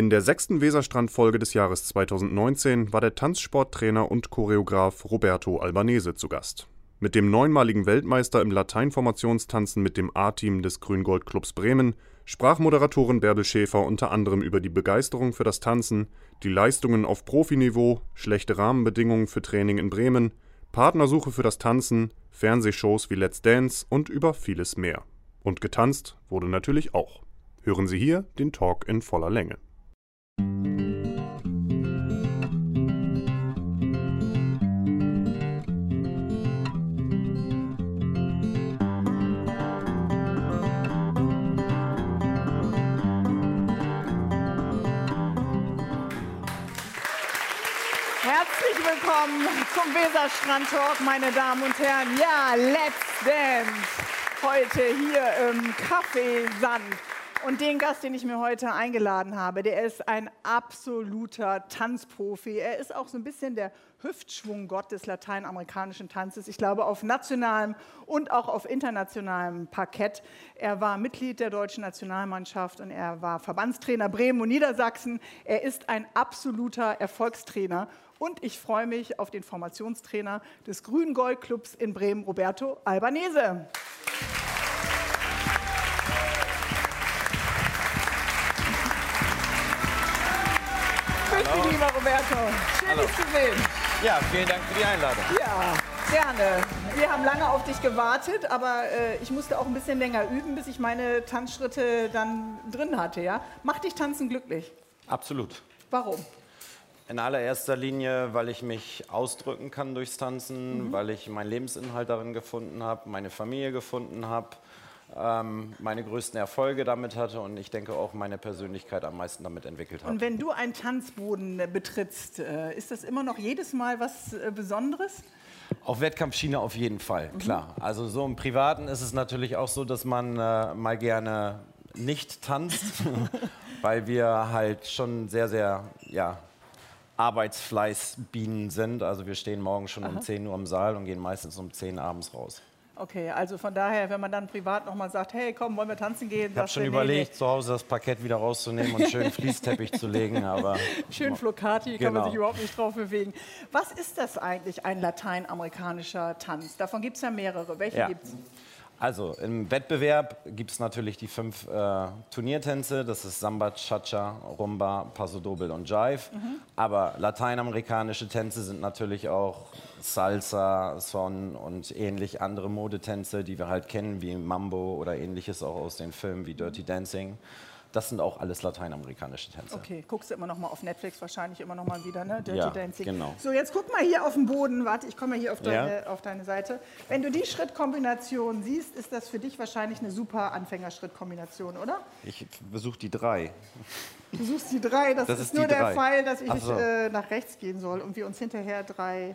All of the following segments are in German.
In der sechsten Weserstrand-Folge des Jahres 2019 war der Tanzsporttrainer und Choreograf Roberto Albanese zu Gast. Mit dem neunmaligen Weltmeister im Lateinformationstanzen mit dem A-Team des Grüngold-Clubs Bremen sprach Moderatorin Bärbel Schäfer unter anderem über die Begeisterung für das Tanzen, die Leistungen auf Profiniveau, schlechte Rahmenbedingungen für Training in Bremen, Partnersuche für das Tanzen, Fernsehshows wie Let's Dance und über vieles mehr. Und getanzt wurde natürlich auch. Hören Sie hier den Talk in voller Länge. Willkommen zum Weserstrand Talk, meine Damen und Herren. Ja, Let's Dance. Heute hier im Café Sand. Und den Gast, den ich mir heute eingeladen habe, der ist ein absoluter Tanzprofi. Er ist auch so ein bisschen der Hüftschwunggott des lateinamerikanischen Tanzes. Ich glaube, auf nationalem und auch auf internationalem Parkett. Er war Mitglied der deutschen Nationalmannschaft und er war Verbandstrainer Bremen und Niedersachsen. Er ist ein absoluter Erfolgstrainer. Und ich freue mich auf den Formationstrainer des Grün-Gold-Clubs in Bremen, Roberto Albanese. Grüß dich, lieber Roberto. Schön, Hallo. dich zu sehen. Ja, vielen Dank für die Einladung. Ja, gerne. Wir haben lange auf dich gewartet, aber äh, ich musste auch ein bisschen länger üben, bis ich meine Tanzschritte dann drin hatte. Ja? Macht dich Tanzen glücklich? Absolut. Warum? In allererster Linie, weil ich mich ausdrücken kann durchs Tanzen, weil ich meinen Lebensinhalt darin gefunden habe, meine Familie gefunden habe, ähm, meine größten Erfolge damit hatte und ich denke auch meine Persönlichkeit am meisten damit entwickelt habe. Und wenn du einen Tanzboden äh, betrittst, äh, ist das immer noch jedes Mal was äh, Besonderes? Auf Wettkampfschiene auf jeden Fall, klar. Also so im Privaten ist es natürlich auch so, dass man äh, mal gerne nicht tanzt, weil wir halt schon sehr, sehr, ja, Arbeitsfleißbienen sind. Also wir stehen morgen schon um 10 Uhr im Saal und gehen meistens um 10 Uhr abends raus. Okay, also von daher, wenn man dann privat nochmal sagt, hey, komm, wollen wir tanzen gehen? Ich habe schon überlegt, zu Hause das Parkett wieder rauszunehmen und schön Fließteppich zu legen, aber Schön Flocati, kann man Genau. sich überhaupt nicht drauf bewegen. Was ist das eigentlich, ein lateinamerikanischer Tanz? Davon gibt es ja mehrere. Welche Ja. gibt es? Also im Wettbewerb gibt es natürlich die fünf äh, Turniertänze. Das ist Samba, Cha-Cha, Rumba, Paso Doble und Jive. Aber lateinamerikanische Tänze sind natürlich auch Salsa, Son und ähnlich andere Modetänze, die wir halt kennen, wie Mambo oder ähnliches auch aus den Filmen wie Dirty Dancing. Das sind auch alles lateinamerikanische Tänze. Okay, guckst du immer noch mal auf Netflix, wahrscheinlich immer noch mal wieder, ne? Dirty Ja, Dancing. genau. So, jetzt guck mal hier auf den Boden. Warte, ich komme mal hier auf Ja. deine, auf deine Seite. Wenn du die Schrittkombination siehst, ist das für dich wahrscheinlich eine super Anfängerschrittkombination, oder? Ich besuche die drei. Du suchst die drei, das, Das ist, ist nur der drei. Fall, dass ich so. äh, nach rechts gehen soll und wir uns hinterher drei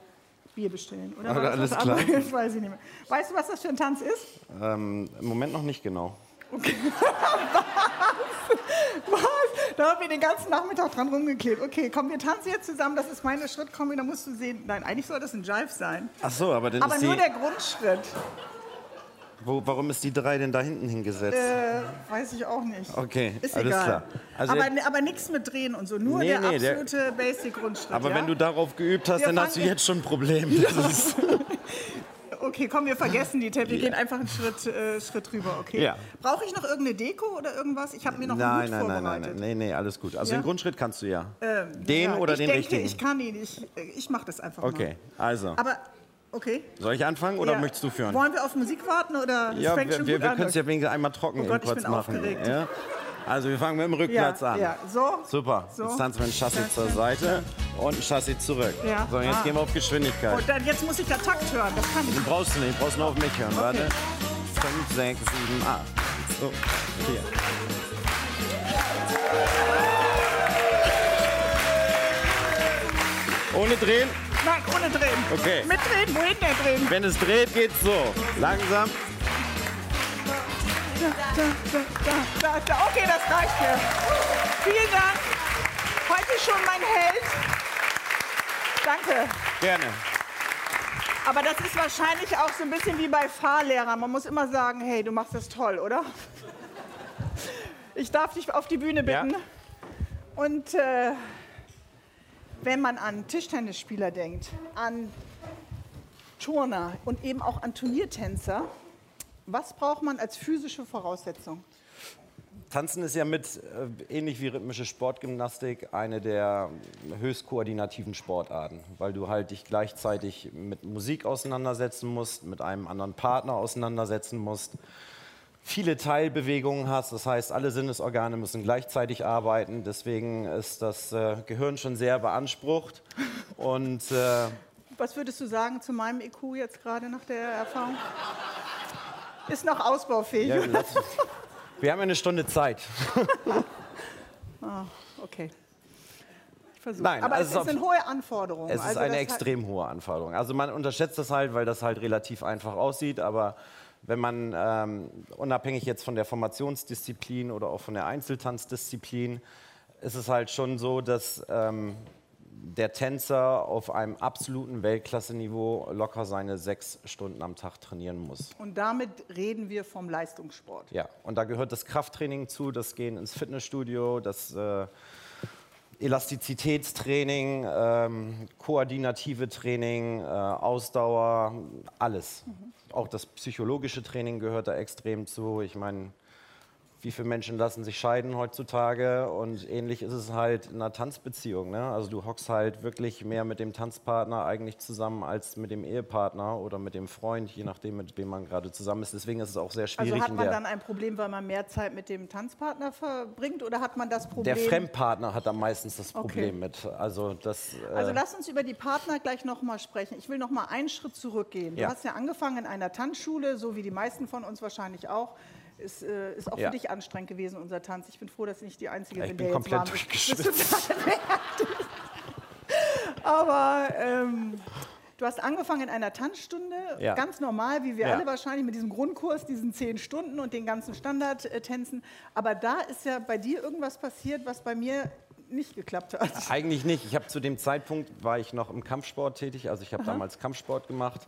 Bier bestellen. Oder das alles klar. Weiß ich nicht mehr. Weißt du, was das für ein Tanz ist? Ähm, Im Moment noch nicht genau. Was? Da haben wir den ganzen Nachmittag dran rumgeklebt. Okay, komm, wir tanzen jetzt zusammen. Das ist meine Schrittkombi. Da musst du sehen. Nein, eigentlich soll das ein Jive sein. Ach so, aber dann Aber ist nur die, der Grundschritt. wo, warum ist die drei denn da hinten hingesetzt? Äh, weiß ich auch nicht. Okay, Ist alles egal. klar. Also aber aber nichts mit Drehen und so. Nur Nee, der nee, absolute Basic-Grundschritt. Aber ja? wenn du darauf geübt hast, Wir dann hast du jetzt schon ein Problem. Das ist, Okay, komm, wir vergessen die Tapes. Wir gehen einfach einen Schritt, äh, Schritt rüber, okay? Ja. Brauche ich noch irgendeine Deko oder irgendwas? Ich habe mir noch einen nein, Hut nein, nein, nein, vorbereitet. nein, nee, nee, alles gut. Also Ja? den Grundschritt kannst du ja. Ähm, den ja, oder ich den denke, richtigen? Ich kann ihn. Ich, ich mache das einfach Okay, mal. also. Aber, okay. Soll ich anfangen oder Ja. möchtest du führen? Wollen wir auf Musik warten oder Ja, wir, wir, wir können es ja wenigstens einmal trocken Oh Gott, ich kurz bin machen. aufgeregt. Ja? Also wir fangen mit dem Rückplatz ja, an. Ja, so. Super. So. Jetzt tanzen wir ein Chassis zur Seite und ein Chassis zurück. Ja. So, jetzt Ah. gehen wir auf Geschwindigkeit. Und dann, jetzt muss ich da Takt hören. Das kann ich. Den brauchst du nicht, brauchst nur auf mich hören. Warte. 5, 6, 7, 8. So, 4. Ohne drehen. Nein, ohne drehen. Okay. Mit drehen, wohin der drehen? Wenn es dreht, geht's so. Langsam. Da, da, da, da. Okay, das reicht mir. Vielen Dank. Heute schon mein Held. Danke. Gerne. Aber das ist wahrscheinlich auch so ein bisschen wie bei Fahrlehrern. Man muss immer sagen, hey, du machst das toll, oder? Ich darf dich auf die Bühne bitten. Ja. Und Und äh, wenn man an Tischtennisspieler denkt, an Turner und eben auch an Turniertänzer, was braucht man als physische Voraussetzung? Tanzen ist ja mit, äh, ähnlich wie rhythmische Sportgymnastik, eine der höchst koordinativen Sportarten, weil du halt dich gleichzeitig mit Musik auseinandersetzen musst, mit einem anderen Partner auseinandersetzen musst, viele Teilbewegungen hast, das heißt, alle Sinnesorgane müssen gleichzeitig arbeiten, deswegen ist das äh, Gehirn schon sehr beansprucht und äh, Was würdest du sagen zu meinem IQ jetzt gerade nach der Erfahrung? Ist noch ausbaufähig. ja, wir haben ja eine Stunde Zeit. Okay. Ich versuche. Nein, Aber also es ist hohe Anforderungen. Es ist Also eine extrem hohe Anforderung. Also man unterschätzt das halt, weil das halt relativ einfach aussieht, aber wenn man ähm, unabhängig jetzt von der Formationsdisziplin oder auch von der Einzeltanzdisziplin, ist es halt schon so, dass ähm, der Tänzer auf einem absoluten Weltklasse-Niveau locker seine sechs Stunden am Tag trainieren muss. Und damit reden wir vom Leistungssport. Ja, und da gehört das Krafttraining zu, das Gehen ins Fitnessstudio, das äh, Elastizitätstraining, ähm, koordinative Training, äh, Ausdauer, alles. Auch das psychologische Training gehört da extrem zu. Ich meine, wie viele Menschen lassen sich scheiden heutzutage und ähnlich ist es halt in einer Tanzbeziehung. Ne? Also du hockst halt wirklich mehr mit dem Tanzpartner eigentlich zusammen als mit dem Ehepartner oder mit dem Freund, je nachdem, mit wem man gerade zusammen ist. Deswegen ist es auch sehr schwierig. Also hat man dann ein Problem, weil man mehr Zeit mit dem Tanzpartner verbringt oder hat man das Problem? Der Fremdpartner hat da meistens das Okay. Problem mit. Also das. Äh, Also lass uns über die Partner gleich nochmal sprechen. Ich will noch mal einen Schritt zurückgehen. Du Ja. hast ja angefangen in einer Tanzschule, so wie die meisten von uns wahrscheinlich auch. Ist, äh, ist auch Ja. für dich anstrengend gewesen, unser Tanz. Ich bin froh, dass ich nicht die Einzige Ich bin, bin der komplett jetzt warm ist. durchgeschwitzt. Aber ähm, du hast angefangen in einer Tanzstunde, Ja. ganz normal, wie wir Ja. alle wahrscheinlich, mit diesem Grundkurs, diesen zehn Stunden und den ganzen Standardtänzen. Aber da ist ja bei dir irgendwas passiert, was bei mir nicht geklappt hat. Eigentlich nicht. Ich habe zu dem Zeitpunkt war ich noch im Kampfsport tätig. Also ich habe damals Kampfsport gemacht.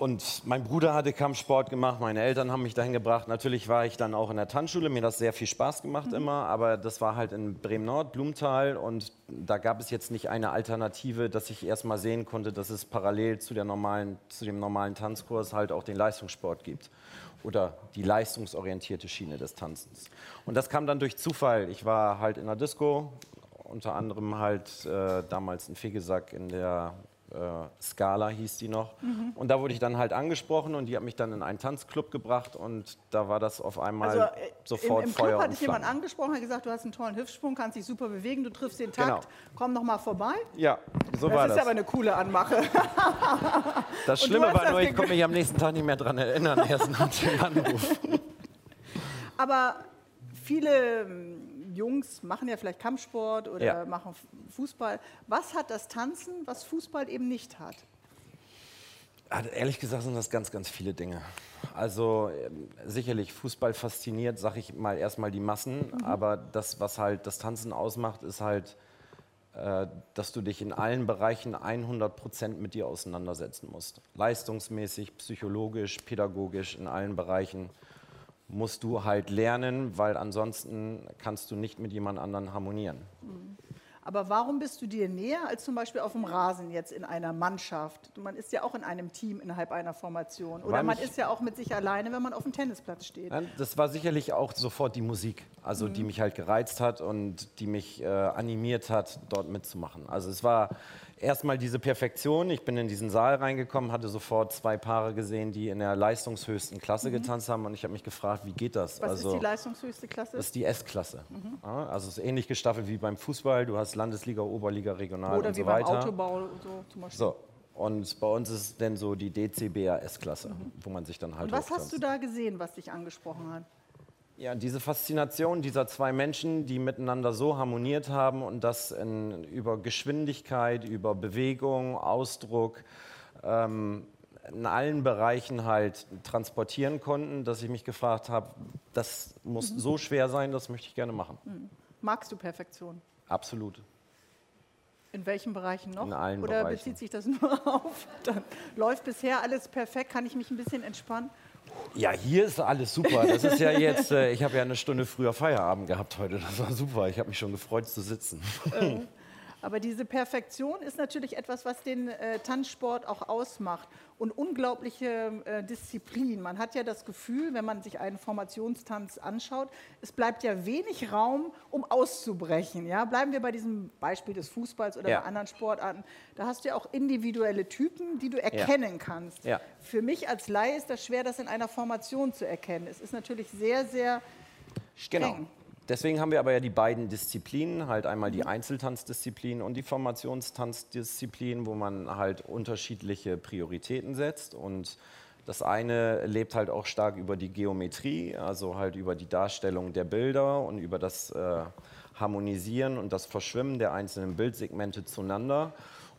Und mein Bruder hatte Kampfsport gemacht, meine Eltern haben mich dahin gebracht. Natürlich war ich dann auch in der Tanzschule, mir hat das sehr viel Spaß gemacht immer, aber das war halt in Bremen-Nord, Blumenthal und da gab es jetzt nicht eine Alternative, dass ich erst mal sehen konnte, dass es parallel zu, der normalen, zu dem normalen Tanzkurs halt auch den Leistungssport gibt oder die leistungsorientierte Schiene des Tanzens. Und das kam dann durch Zufall. Ich war halt in der Disco, unter anderem halt äh, damals in Fegesack in der Scala hieß die noch. Und da wurde ich dann halt angesprochen und die hat mich dann in einen Tanzclub gebracht und da war das auf einmal Also äh, sofort im, im Feuer Club und hatte ich jemand angesprochen, hat gesagt, du hast einen tollen Hüftsprung, kannst dich super bewegen, du triffst den Takt, Genau. komm noch mal vorbei. Ja, so Das war ist das. aber eine coole Anmache. das Schlimme war das nur, ich konnte mich am nächsten Tag nicht mehr daran erinnern, erst nach dem Anruf. Aber viele Jungs machen ja vielleicht Kampfsport oder Ja. machen Fußball. Was hat das Tanzen, was Fußball eben nicht hat? Ah, Ehrlich gesagt sind das ganz, ganz viele Dinge. Also ähm, sicherlich Fußball fasziniert, sag ich mal erstmal die Massen, aber das, was halt das Tanzen ausmacht, ist halt, äh, dass du dich in allen Bereichen 100 Prozent mit dir auseinandersetzen musst. Leistungsmäßig, psychologisch, pädagogisch, in allen Bereichen musst du halt lernen, weil ansonsten kannst du nicht mit jemand anderen harmonieren. Aber warum bist du dir näher als zum Beispiel auf dem Rasen jetzt in einer Mannschaft? Man ist ja auch in einem Team innerhalb einer Formation. Oder Weil man ist ja auch mit sich alleine, wenn man auf dem Tennisplatz steht. Das war sicherlich auch sofort die Musik, also die mich halt gereizt hat und die mich äh, animiert hat, dort mitzumachen. Also es war erstmal diese Perfektion. Ich bin in diesen Saal reingekommen, hatte sofort zwei Paare gesehen, die in der leistungshöchsten Klasse getanzt haben und ich habe mich gefragt, wie geht das? Was also, ist die leistungshöchste Klasse? das ist die S-Klasse. Ja, also es ist ähnlich gestaffelt wie beim Fußball. Du hast Landesliga, Oberliga, Regional Oder und wie so beim weiter. Autobau so zum Beispiel. So. Und bei uns ist es dann so die DCBA-S-Klasse, wo man sich dann halt Und was hast du da gesehen, was dich angesprochen hat? Ja, diese Faszination dieser zwei Menschen, die miteinander so harmoniert haben und das in, über Geschwindigkeit, über Bewegung, Ausdruck, ähm, in allen Bereichen halt transportieren konnten, dass ich mich gefragt habe, das muss so schwer sein, das möchte ich gerne machen. Magst du Perfektion? Absolut. In welchen Bereichen noch? In allen Oder Bereichen. bezieht sich das nur auf? Dann läuft bisher alles perfekt, kann ich mich ein bisschen entspannen? Ja, hier ist alles super. Das ist ja jetzt, äh, ich habe ja eine Stunde früher Feierabend gehabt heute. Das war super. Ich habe mich schon gefreut zu sitzen. Aber diese Perfektion ist natürlich etwas, was den äh, Tanzsport auch ausmacht und unglaubliche äh, Disziplin. Man hat ja das Gefühl, wenn man sich einen Formationstanz anschaut, es bleibt ja wenig Raum, um auszubrechen. Ja? Bleiben wir bei diesem Beispiel des Fußballs oder Ja. bei anderen Sportarten. Da hast du ja auch individuelle Typen, die du erkennen kannst. Ja. Für mich als Laie ist das schwer, das in einer Formation zu erkennen. Es ist natürlich sehr, sehr streng. Genau. Deswegen haben wir aber ja die beiden Disziplinen, halt einmal die Einzeltanzdisziplin und die Formationstanzdisziplin, wo man halt unterschiedliche Prioritäten setzt. Und das eine lebt halt auch stark über die Geometrie, also halt über die Darstellung der Bilder und über das äh, Harmonisieren und das Verschwimmen der einzelnen Bildsegmente zueinander.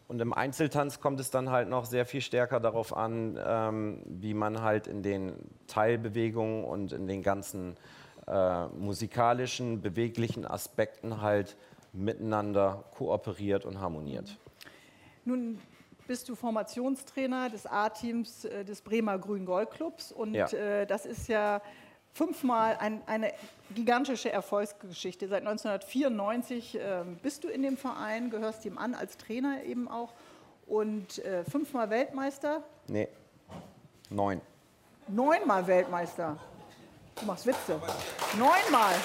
Und im Einzeltanz kommt es dann halt noch sehr viel stärker darauf an, ähm, wie man halt in den Teilbewegungen und in den ganzen äh, musikalischen, beweglichen Aspekten halt miteinander kooperiert und harmoniert. Nun bist du Formationstrainer des A-Teams äh, des Bremer Grün-Gold-Clubs und Ja. äh, das ist ja fünfmal ein, eine gigantische Erfolgsgeschichte. Seit 1994 äh, bist du in dem Verein, gehörst ihm an als Trainer eben auch und fünfmal Weltmeister, Nee, neun. neunmal Weltmeister. Du machst Witze. Neunmal.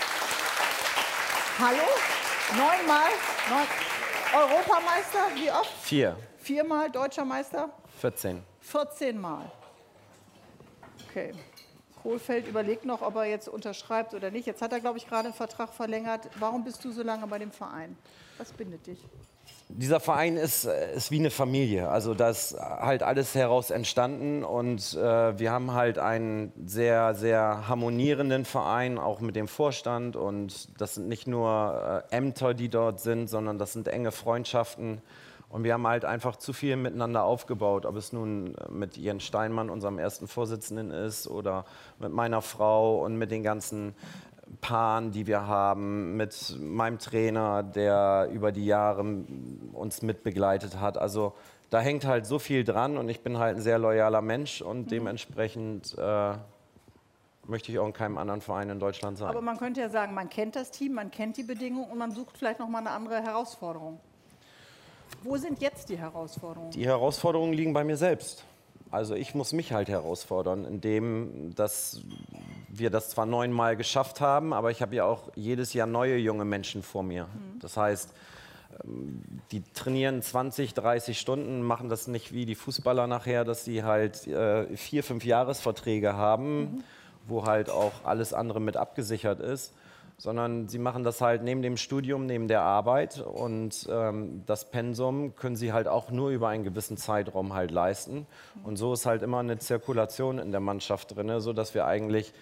Hallo? Neunmal? Neun. Europameister? Wie oft? Vier, Viermal deutscher Meister? 14. 14 Mal. Okay. Kohlfeld überlegt noch, ob er jetzt unterschreibt oder nicht. Jetzt hat er, glaube ich, gerade einen Vertrag verlängert. Warum bist du so lange bei dem Verein? Was bindet dich? Dieser Verein ist, äh, ist wie eine Familie. Also da ist halt alles heraus entstanden und äh, wir haben halt einen sehr, sehr harmonierenden Verein, auch mit dem Vorstand. Und das sind nicht nur äh, Ämter, die dort sind, sondern das sind enge Freundschaften. Und wir haben halt einfach zu viel miteinander aufgebaut, ob es nun äh, mit Jens Steinmann, unserem ersten Vorsitzenden, ist oder mit meiner Frau und mit den ganzen Paaren, die wir haben, mit meinem Trainer, der über die Jahre uns mitbegleitet hat. Also da hängt halt so viel dran und ich bin halt ein sehr loyaler Mensch und dementsprechend äh, möchte ich auch in keinem anderen Verein in Deutschland sein. Aber man könnte ja sagen, man kennt das Team, man kennt die Bedingungen und man sucht vielleicht noch mal eine andere Herausforderung. Wo sind jetzt die Herausforderungen? Die Herausforderungen liegen bei mir selbst. Also ich muss mich halt herausfordern, indem dass wir das zwar neunmal geschafft haben, aber ich habe ja auch jedes Jahr neue junge Menschen vor mir. Das heißt, ähm, die trainieren 20, 30 Stunden, machen das nicht wie die Fußballer nachher, dass sie halt äh, vier, fünf Jahresverträge haben, wo halt auch alles andere mit abgesichert ist sondern sie machen das halt neben dem Studium, neben der Arbeit und ähm, das Pensum können sie halt auch nur über einen gewissen Zeitraum halt leisten. Und so ist halt immer eine Zirkulation in der Mannschaft drin, sodass wir eigentlich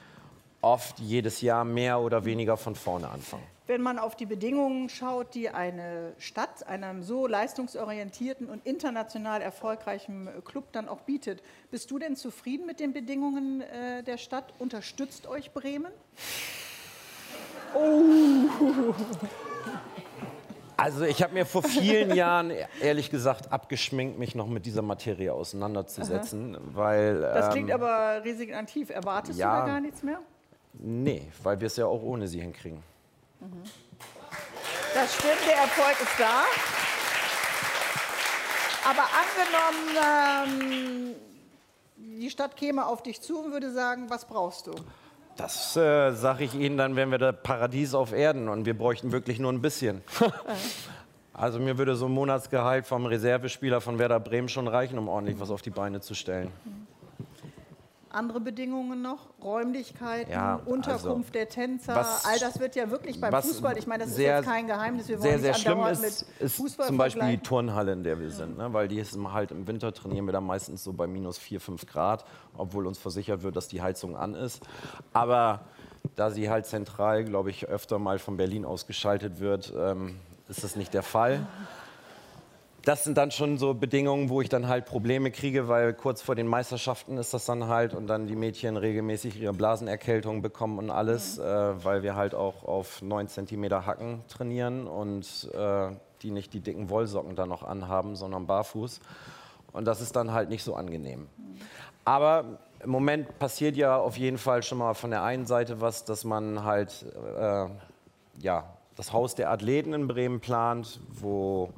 oft jedes Jahr mehr oder weniger von vorne anfangen. Wenn man auf die Bedingungen schaut, die eine Stadt einem so leistungsorientierten und international erfolgreichen Club dann auch bietet, bist du denn zufrieden mit den Bedingungen äh, der Stadt? Unterstützt euch Bremen? Also ich habe mir vor vielen Jahren ehrlich gesagt abgeschminkt, mich noch mit dieser Materie auseinanderzusetzen, weil Das klingt ähm, aber resignativ. Erwartest ja. du da gar nichts mehr? nee, weil wir es ja auch ohne sie hinkriegen. Das stimmt, der Erfolg ist da. Aber angenommen, ähm, die Stadt käme auf dich zu und würde sagen, was brauchst du? Das äh, sage ich Ihnen dann, wenn wir das Paradies auf Erden und wir bräuchten wirklich nur ein bisschen. also mir würde so ein Monatsgehalt vom Reservespieler von Werder Bremen schon reichen, um ordentlich was auf die Beine zu stellen. Andere Bedingungen noch? Räumlichkeiten, Ja, Unterkunft also, der Tänzer, was- all das wird ja wirklich beim Fußball, ich meine, das sehr- ist jetzt kein Geheimnis, wir wollen Sehr, nicht sehr schlimm ist, ist Fußball zum Beispiel die. Turnhalle, in der wir sind. Ne? Weil die ist im- halt im Winter trainieren wir da meistens so bei minus 4, 5 Grad, obwohl uns versichert wird, dass die Heizung an ist. Aber da sie halt zentral, glaube ich, öfter mal von Berlin aus geschaltet wird, ähm, ist das nicht der Fall. Das sind dann schon so Bedingungen, wo ich dann halt Probleme kriege, weil kurz vor den Meisterschaften ist das dann halt und dann die Mädchen regelmäßig ihre Blasenerkältung bekommen und alles, äh, weil wir halt auch auf 9 cm Hacken trainieren und äh, die nicht die dicken Wollsocken da noch anhaben, sondern barfuß. Und das ist dann halt nicht so angenehm. Aber Im Moment passiert ja auf jeden Fall schon mal von der einen Seite was, dass man halt äh, ja, das Haus der Athleten in Bremen plant, wo,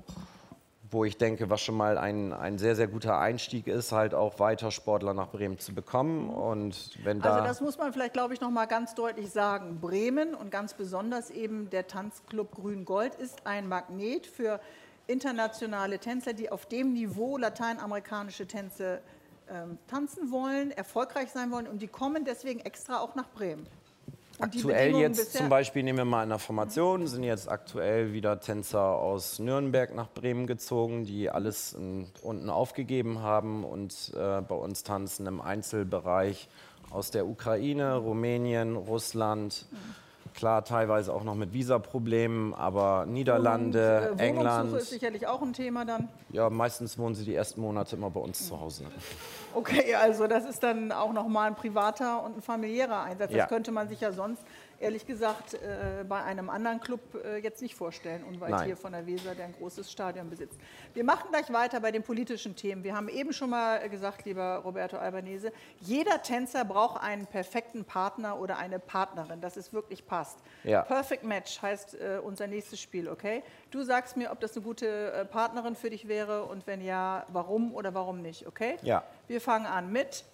wo ich denke, was schon mal ein, ein sehr, sehr guter Einstieg ist, halt auch weiter Sportler nach Bremen zu bekommen. Und wenn da Also das muss man vielleicht, glaube ich, noch mal ganz deutlich sagen. Bremen und ganz besonders eben der Tanzclub Grün-Gold ist ein Magnet für internationale Tänzer, die auf dem Niveau lateinamerikanische Tänze ähm, tanzen wollen, erfolgreich sein wollen und die kommen deswegen extra auch nach Bremen. Und Aktuell jetzt zum Beispiel, nehmen wir mal in der Formation, sind jetzt aktuell wieder Tänzer aus Nürnberg nach Bremen gezogen, die alles in, unten aufgegeben haben und äh, bei uns tanzen im Einzelbereich aus der Ukraine, Rumänien, Russland. Klar, teilweise auch noch mit Visaproblemen, aber Niederlande, Wohnungs- äh, Wohnungssuche England. ist sicherlich auch ein Thema dann. Ja, meistens wohnen sie die ersten Monate immer bei uns zu Hause. Okay, also das ist dann auch nochmal ein privater und ein familiärer Einsatz. Das Ja. könnte man sich ja sonst, ehrlich gesagt, äh, bei einem anderen Club äh, jetzt nicht vorstellen, unweit Nein. hier von der Weser, der ein großes Stadion besitzt. Wir machen gleich weiter bei den politischen Themen. Wir haben eben schon mal gesagt, lieber Roberto Albanese, jeder Tänzer braucht einen perfekten Partner oder eine Partnerin, dass es wirklich passt. Ja. Perfect Match heißt äh, unser nächstes Spiel, okay? Du sagst mir, ob das eine gute äh, Partnerin für dich wäre und wenn ja, warum oder warum nicht, okay? Ja. Wir fangen an mit,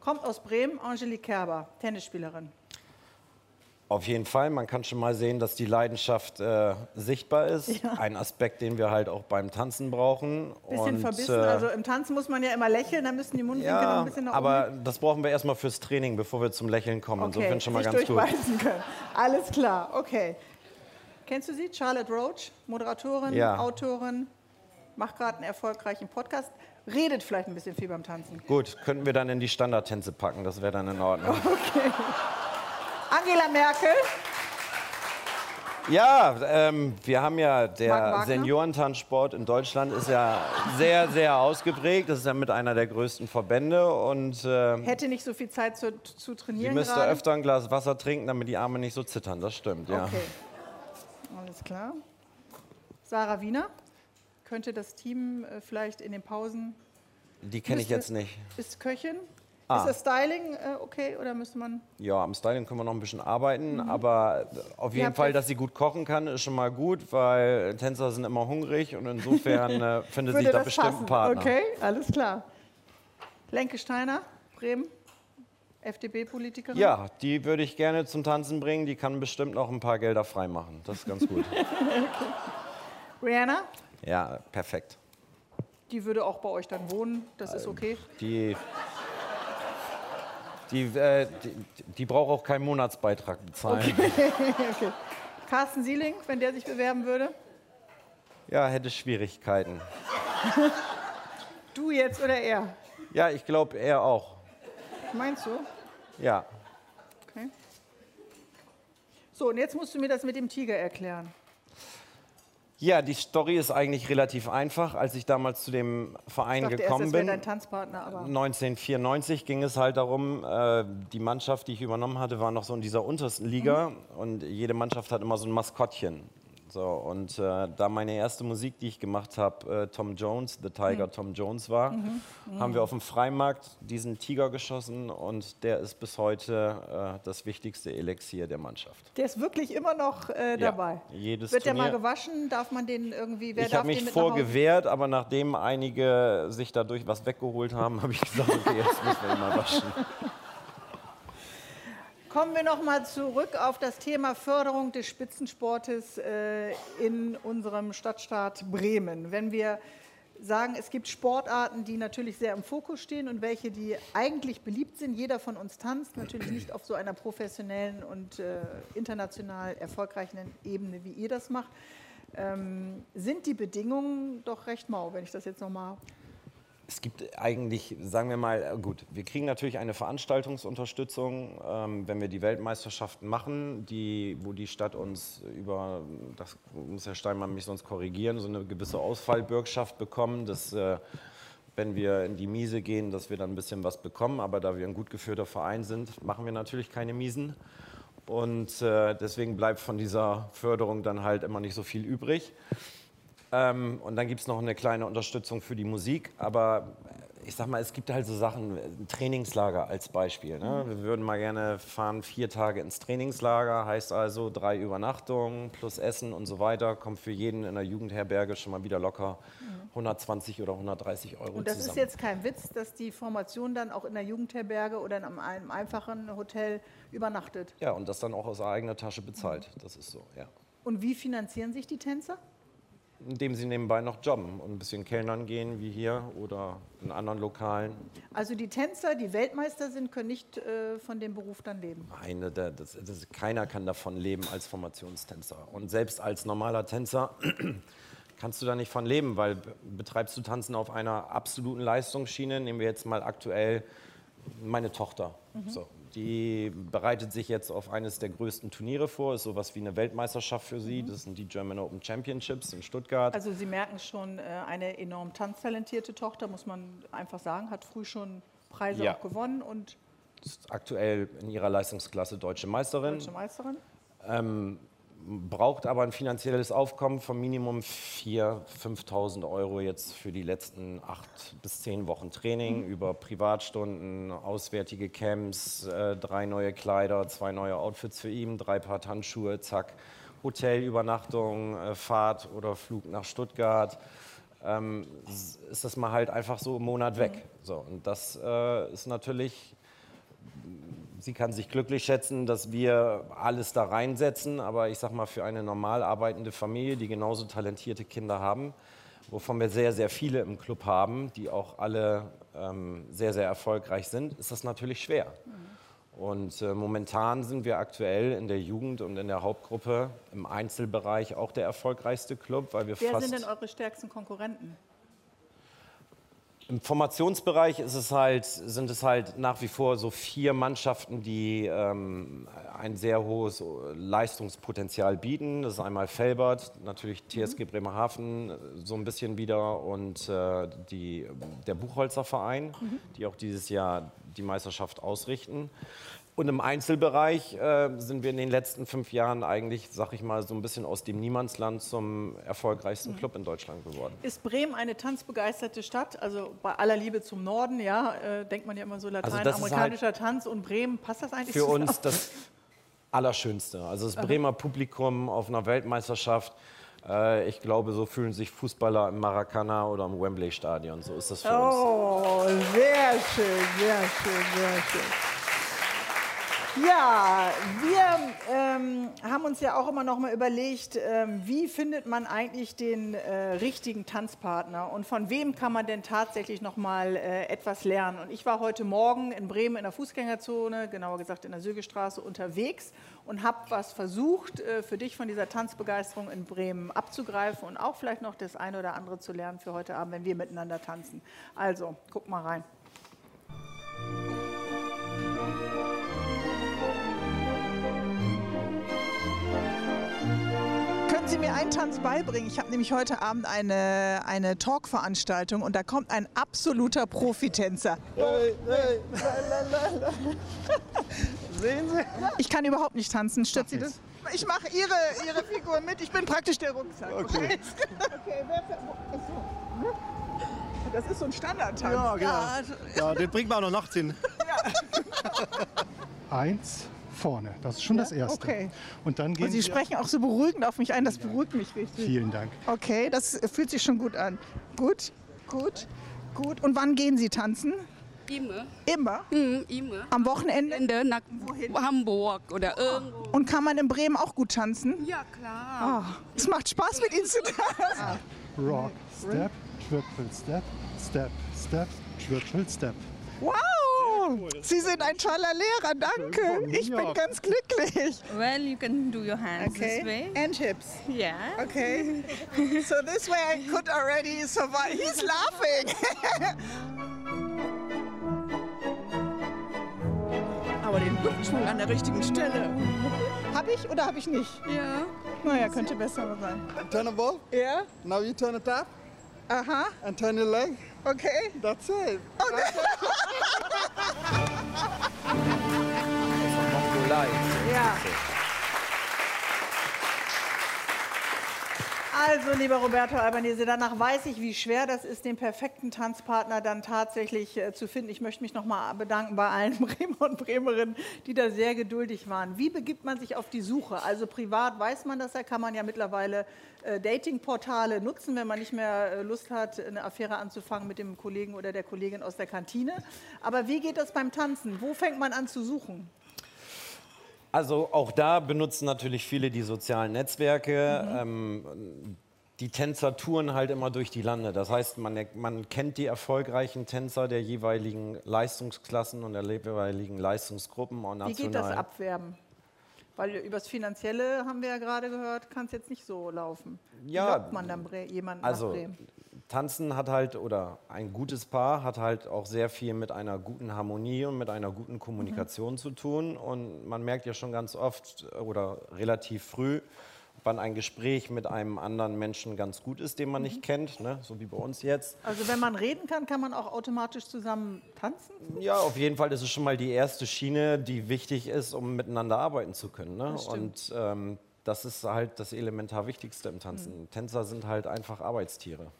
kommt aus Bremen, Angelique Kerber, Tennisspielerin. Auf jeden Fall, man kann schon mal sehen, dass die Leidenschaft äh, sichtbar ist. Ja. Ein Aspekt, den wir halt auch beim Tanzen brauchen. Bisschen Und, verbissen, äh, also im Tanzen muss man ja immer lächeln, da müssen die Mundwinkel noch ja, ein bisschen nach aber oben. das brauchen wir erstmal fürs Training, bevor wir zum Lächeln kommen. Insofern schon mal ganz gut. können. Alles klar, okay. Kennst du sie? Charlotte Roach, Moderatorin, Ja. Autorin, macht gerade einen erfolgreichen Podcast, redet vielleicht ein bisschen viel beim Tanzen. Gut, könnten wir dann in die Standardtänze packen, das wäre dann in Ordnung. Angela Merkel, Ja, ähm, wir haben ja, der? Seniorentanzsport in Deutschland ist ja sehr, sehr ausgeprägt. Das ist ja mit einer der größten Verbände und äh, hätte nicht so viel Zeit zu, zu trainieren müsste gerade. öfter ein Glas Wasser trinken, damit die Arme nicht so zittern. Das stimmt, ja. Okay, alles klar. Sarah Wiener, könnte das Team äh, vielleicht in den Pausen, Die kenne ich jetzt nicht. ist Köchin? Ah. Ist das Styling äh, okay oder müsste man... Ja, am Styling können wir noch ein bisschen arbeiten, aber auf jeden habt Fall, dass sie gut kochen kann, ist schon mal gut, weil Tänzer sind immer hungrig und insofern äh, findet sich Würde da bestimmt passen? einen Partner. Okay, alles klar. Lenke Steiner, Bremen, FDP-Politikerin. Ja, die würde ich gerne zum Tanzen bringen. Die kann bestimmt noch ein paar Gelder freimachen. Das ist ganz gut. Rihanna, ja, perfekt. die würde auch bei euch dann wohnen, das ist okay. Die, die, äh, die, die braucht auch keinen Monatsbeitrag bezahlen. Carsten Sieling, wenn der sich bewerben würde. Ja, hätte Schwierigkeiten. Du jetzt oder er? Ja, ich glaube, er auch. Meinst du? Ja. Okay. So, und jetzt musst du mir das mit dem Tiger erklären. Ja, die Story ist eigentlich relativ einfach. Als ich damals zu dem Verein dachte gekommen bin, dein Tanzpartner, aber 1994 ging es halt darum, äh, die Mannschaft, die ich übernommen hatte, war noch so in dieser untersten Liga und jede Mannschaft hat immer so ein Maskottchen. So, und äh, da meine erste Musik, die ich gemacht habe, äh, Tom Jones, The Tiger Tom Jones war, haben wir auf dem Freimarkt diesen Tiger geschossen und der ist bis heute äh, das wichtigste Elixier der Mannschaft. der ist wirklich immer noch äh, dabei. jedes Wird der mal Turnier. gewaschen? Darf man den irgendwie, wer ich habe mich vorgewehrt, aber nachdem einige sich dadurch was weggeholt haben, habe ich gesagt, okay, jetzt müssen wir ihn mal waschen. Kommen wir noch mal zurück auf das Thema Förderung des Spitzensportes äh, in unserem Stadtstaat Bremen. Wenn wir sagen, es gibt Sportarten, die natürlich sehr im Fokus stehen und welche, die eigentlich beliebt sind. Jeder von uns tanzt, natürlich nicht auf so einer professionellen und äh, international erfolgreichen Ebene, wie ihr das macht. Ähm, sind die Bedingungen doch recht mau, wenn ich das jetzt noch mal Es gibt eigentlich, sagen wir mal, äh, gut, wir kriegen natürlich eine Veranstaltungsunterstützung, ähm, wenn wir die Weltmeisterschaften machen, die, wo die Stadt uns über, das muss Herr Steinmann mich sonst korrigieren, so eine gewisse Ausfallbürgschaft bekommen, dass äh, wenn wir in die Miese gehen, dass wir dann ein bisschen was bekommen. Aber da wir ein gut geführter Verein sind, machen wir natürlich keine Miesen. Und äh, deswegen bleibt von dieser Förderung dann halt immer nicht so viel übrig. Ähm, und dann gibt es noch eine kleine Unterstützung für die Musik. Aber ich sag mal, es gibt halt so Sachen, ein Trainingslager als Beispiel. Ne? Wir würden mal gerne fahren vier Tage ins Trainingslager, heißt also drei Übernachtungen plus Essen und so weiter, kommt für jeden in der Jugendherberge schon mal wieder locker 120 oder 130 Euro Und das zusammen. ist jetzt kein Witz, dass die Formation dann auch in der Jugendherberge oder in einem einfachen Hotel übernachtet. ja, und das dann auch aus eigener Tasche bezahlt. Das ist so, ja. Und wie finanzieren sich die Tänzer? Indem sie nebenbei noch jobben und ein bisschen Kellnern gehen, wie hier oder in anderen Lokalen. Also die Tänzer, die Weltmeister sind, können nicht äh, von dem Beruf dann leben. Nein, das, das, das, keiner kann davon leben als Formationstänzer. Und selbst als normaler Tänzer kannst du da nicht von leben, weil be- betreibst du Tanzen auf einer absoluten Leistungsschiene. Nehmen wir jetzt mal aktuell meine Tochter. So, die bereitet sich jetzt auf eines der größten Turniere vor, ist sowas wie eine Weltmeisterschaft für sie. Das sind die German Open Championships in Stuttgart. Also Sie merken schon, äh, eine enorm tanztalentierte Tochter, muss man einfach sagen, hat früh schon Preise Ja. auch gewonnen und ist aktuell in ihrer Leistungsklasse deutsche Meisterin. deutsche Meisterin. Braucht aber ein finanzielles Aufkommen von Minimum 4.000, 5.000 Euro jetzt für die letzten acht bis zehn Wochen Training über Privatstunden, auswärtige Camps, äh, drei neue Kleider, zwei neue Outfits für ihn, drei Paar Tanzschuhe, zack, Hotelübernachtung, äh, Fahrt oder Flug nach Stuttgart. Ähm, ist das mal halt einfach so im Monat weg. So, und das äh, ist natürlich sie kann sich glücklich schätzen, dass wir alles da reinsetzen. Aber ich sag mal, für eine normal arbeitende Familie, die genauso talentierte Kinder haben, wovon wir sehr, sehr viele im Club haben, die auch alle ähm, sehr, sehr erfolgreich sind, ist das natürlich schwer. Und äh, momentan sind wir aktuell in der Jugend und in der Hauptgruppe im Einzelbereich auch der erfolgreichste Club, weil wir Wer fast sind denn eure stärksten Konkurrenten? Im Formationsbereich ist es halt, sind es halt nach wie vor so vier Mannschaften, die ähm, ein sehr hohes Leistungspotenzial bieten. Das ist einmal Felbert, natürlich TSG Bremerhaven, so ein bisschen wieder und äh, die, der Buchholzer Verein, die auch dieses Jahr die Meisterschaft ausrichten. Und im Einzelbereich äh, sind wir in den letzten fünf Jahren eigentlich, sag ich mal, so ein bisschen aus dem Niemandsland zum erfolgreichsten Club in Deutschland geworden. Ist Bremen eine tanzbegeisterte Stadt? Also bei aller Liebe zum Norden, ja, äh, denkt man ja immer so Also das ist lateinamerikanischer Tanz und Bremen, passt das eigentlich für zusammen? uns das Allerschönste. Also das Bremer Publikum auf einer Weltmeisterschaft. Äh, ich glaube, so fühlen sich Fußballer im Maracana oder im Wembley-Stadion. So ist das für uns. Oh, sehr schön, sehr schön, sehr schön. Ja, wir ähm, haben uns ja auch immer noch mal überlegt, ähm, wie findet man eigentlich den äh, richtigen Tanzpartner und von wem kann man denn tatsächlich noch mal äh, etwas lernen? Und ich war heute Morgen in Bremen in der Fußgängerzone, genauer gesagt in der Sögestraße unterwegs und habe was versucht, äh, für dich von dieser Tanzbegeisterung in Bremen abzugreifen und auch vielleicht noch das eine oder andere zu lernen für heute Abend, wenn wir miteinander tanzen. Also, guck mal rein. Mir einen Tanz beibringen? Ich habe nämlich heute Abend eine, eine Talk-Veranstaltung und da kommt ein absoluter Profitänzer. Sehen Sie? Ich kann überhaupt nicht tanzen. Stört Sie das? Ich mache Ihre, Ihre Figur mit. Ich bin praktisch der Rucksack. Okay. okay. Das ist so ein Standardtanz. Ja, genau. Ja, den bringt man auch noch nachts hin. Eins vorne. Das ist schon das Erste. okay. Und dann gehen Und Sie sprechen auch so beruhigend auf mich ein. Das beruhigt mich richtig. Vielen Dank. Okay, das fühlt sich schon gut an. Gut, gut, gut. Und wann gehen Sie tanzen? Immer. Immer? Mhm, immer. Am Wochenende? Länder nach Wohin? Hamburg oder irgendwo. Und kann man in Bremen auch gut tanzen? Ja, klar. Ah, es macht Spaß mit Ihnen zu tanzen. Rock, Step, Triple Step, Step, Step, Triple Step. Wow! Sie sind ein toller Lehrer, danke. Ich bin ganz glücklich. Well, you can do your hands this way. And hips. Yeah. Okay. So this way I could already survive. He's laughing. Aber den Hüftschwung an der richtigen Stelle. Habe ich oder habe ich nicht? Ja. Naja, könnte besser sein. Turn the ball. Ja? Now you turn it up Aha. and turn your leg. Okay. That's it. Mongolei. Ja. Also, lieber Roberto Albanese, danach weiß ich, wie schwer das ist, den perfekten Tanzpartner dann tatsächlich äh, zu finden. Ich möchte mich nochmal bedanken bei allen Bremer und Bremerinnen, die da sehr geduldig waren. Wie begibt man sich auf die Suche? Also privat weiß man das, da kann man ja mittlerweile äh, Datingportale nutzen, wenn man nicht mehr äh, Lust hat, eine Affäre anzufangen mit dem Kollegen oder der Kollegin aus der Kantine. Aber wie geht das beim Tanzen? Wo fängt man an zu suchen? Also auch da benutzen natürlich viele die sozialen Netzwerke. Ähm, die Tänzer touren halt immer durch die Lande. Das heißt, man, man kennt die erfolgreichen Tänzer der jeweiligen Leistungsklassen und der jeweiligen Leistungsgruppen. Und Wie geht das Abwerben? Weil übers Finanzielle haben wir ja gerade gehört, kann es jetzt nicht so laufen. Wie Ja, lockt man dann jemanden Also nach Bremen? Tanzen hat halt, oder ein gutes Paar hat halt auch sehr viel mit einer guten Harmonie und mit einer guten Kommunikation zu tun. Und man merkt ja schon ganz oft oder relativ früh, wann ein Gespräch mit einem anderen Menschen ganz gut ist, den man nicht kennt, ne? so wie bei uns jetzt. Also wenn man reden kann, kann man auch automatisch zusammen tanzen? Ja, auf jeden Fall ist es schon mal die erste Schiene, die wichtig ist, um miteinander arbeiten zu können. Ne? Und ähm, das ist halt das elementar Wichtigste im Tanzen. Tänzer sind halt einfach Arbeitstiere.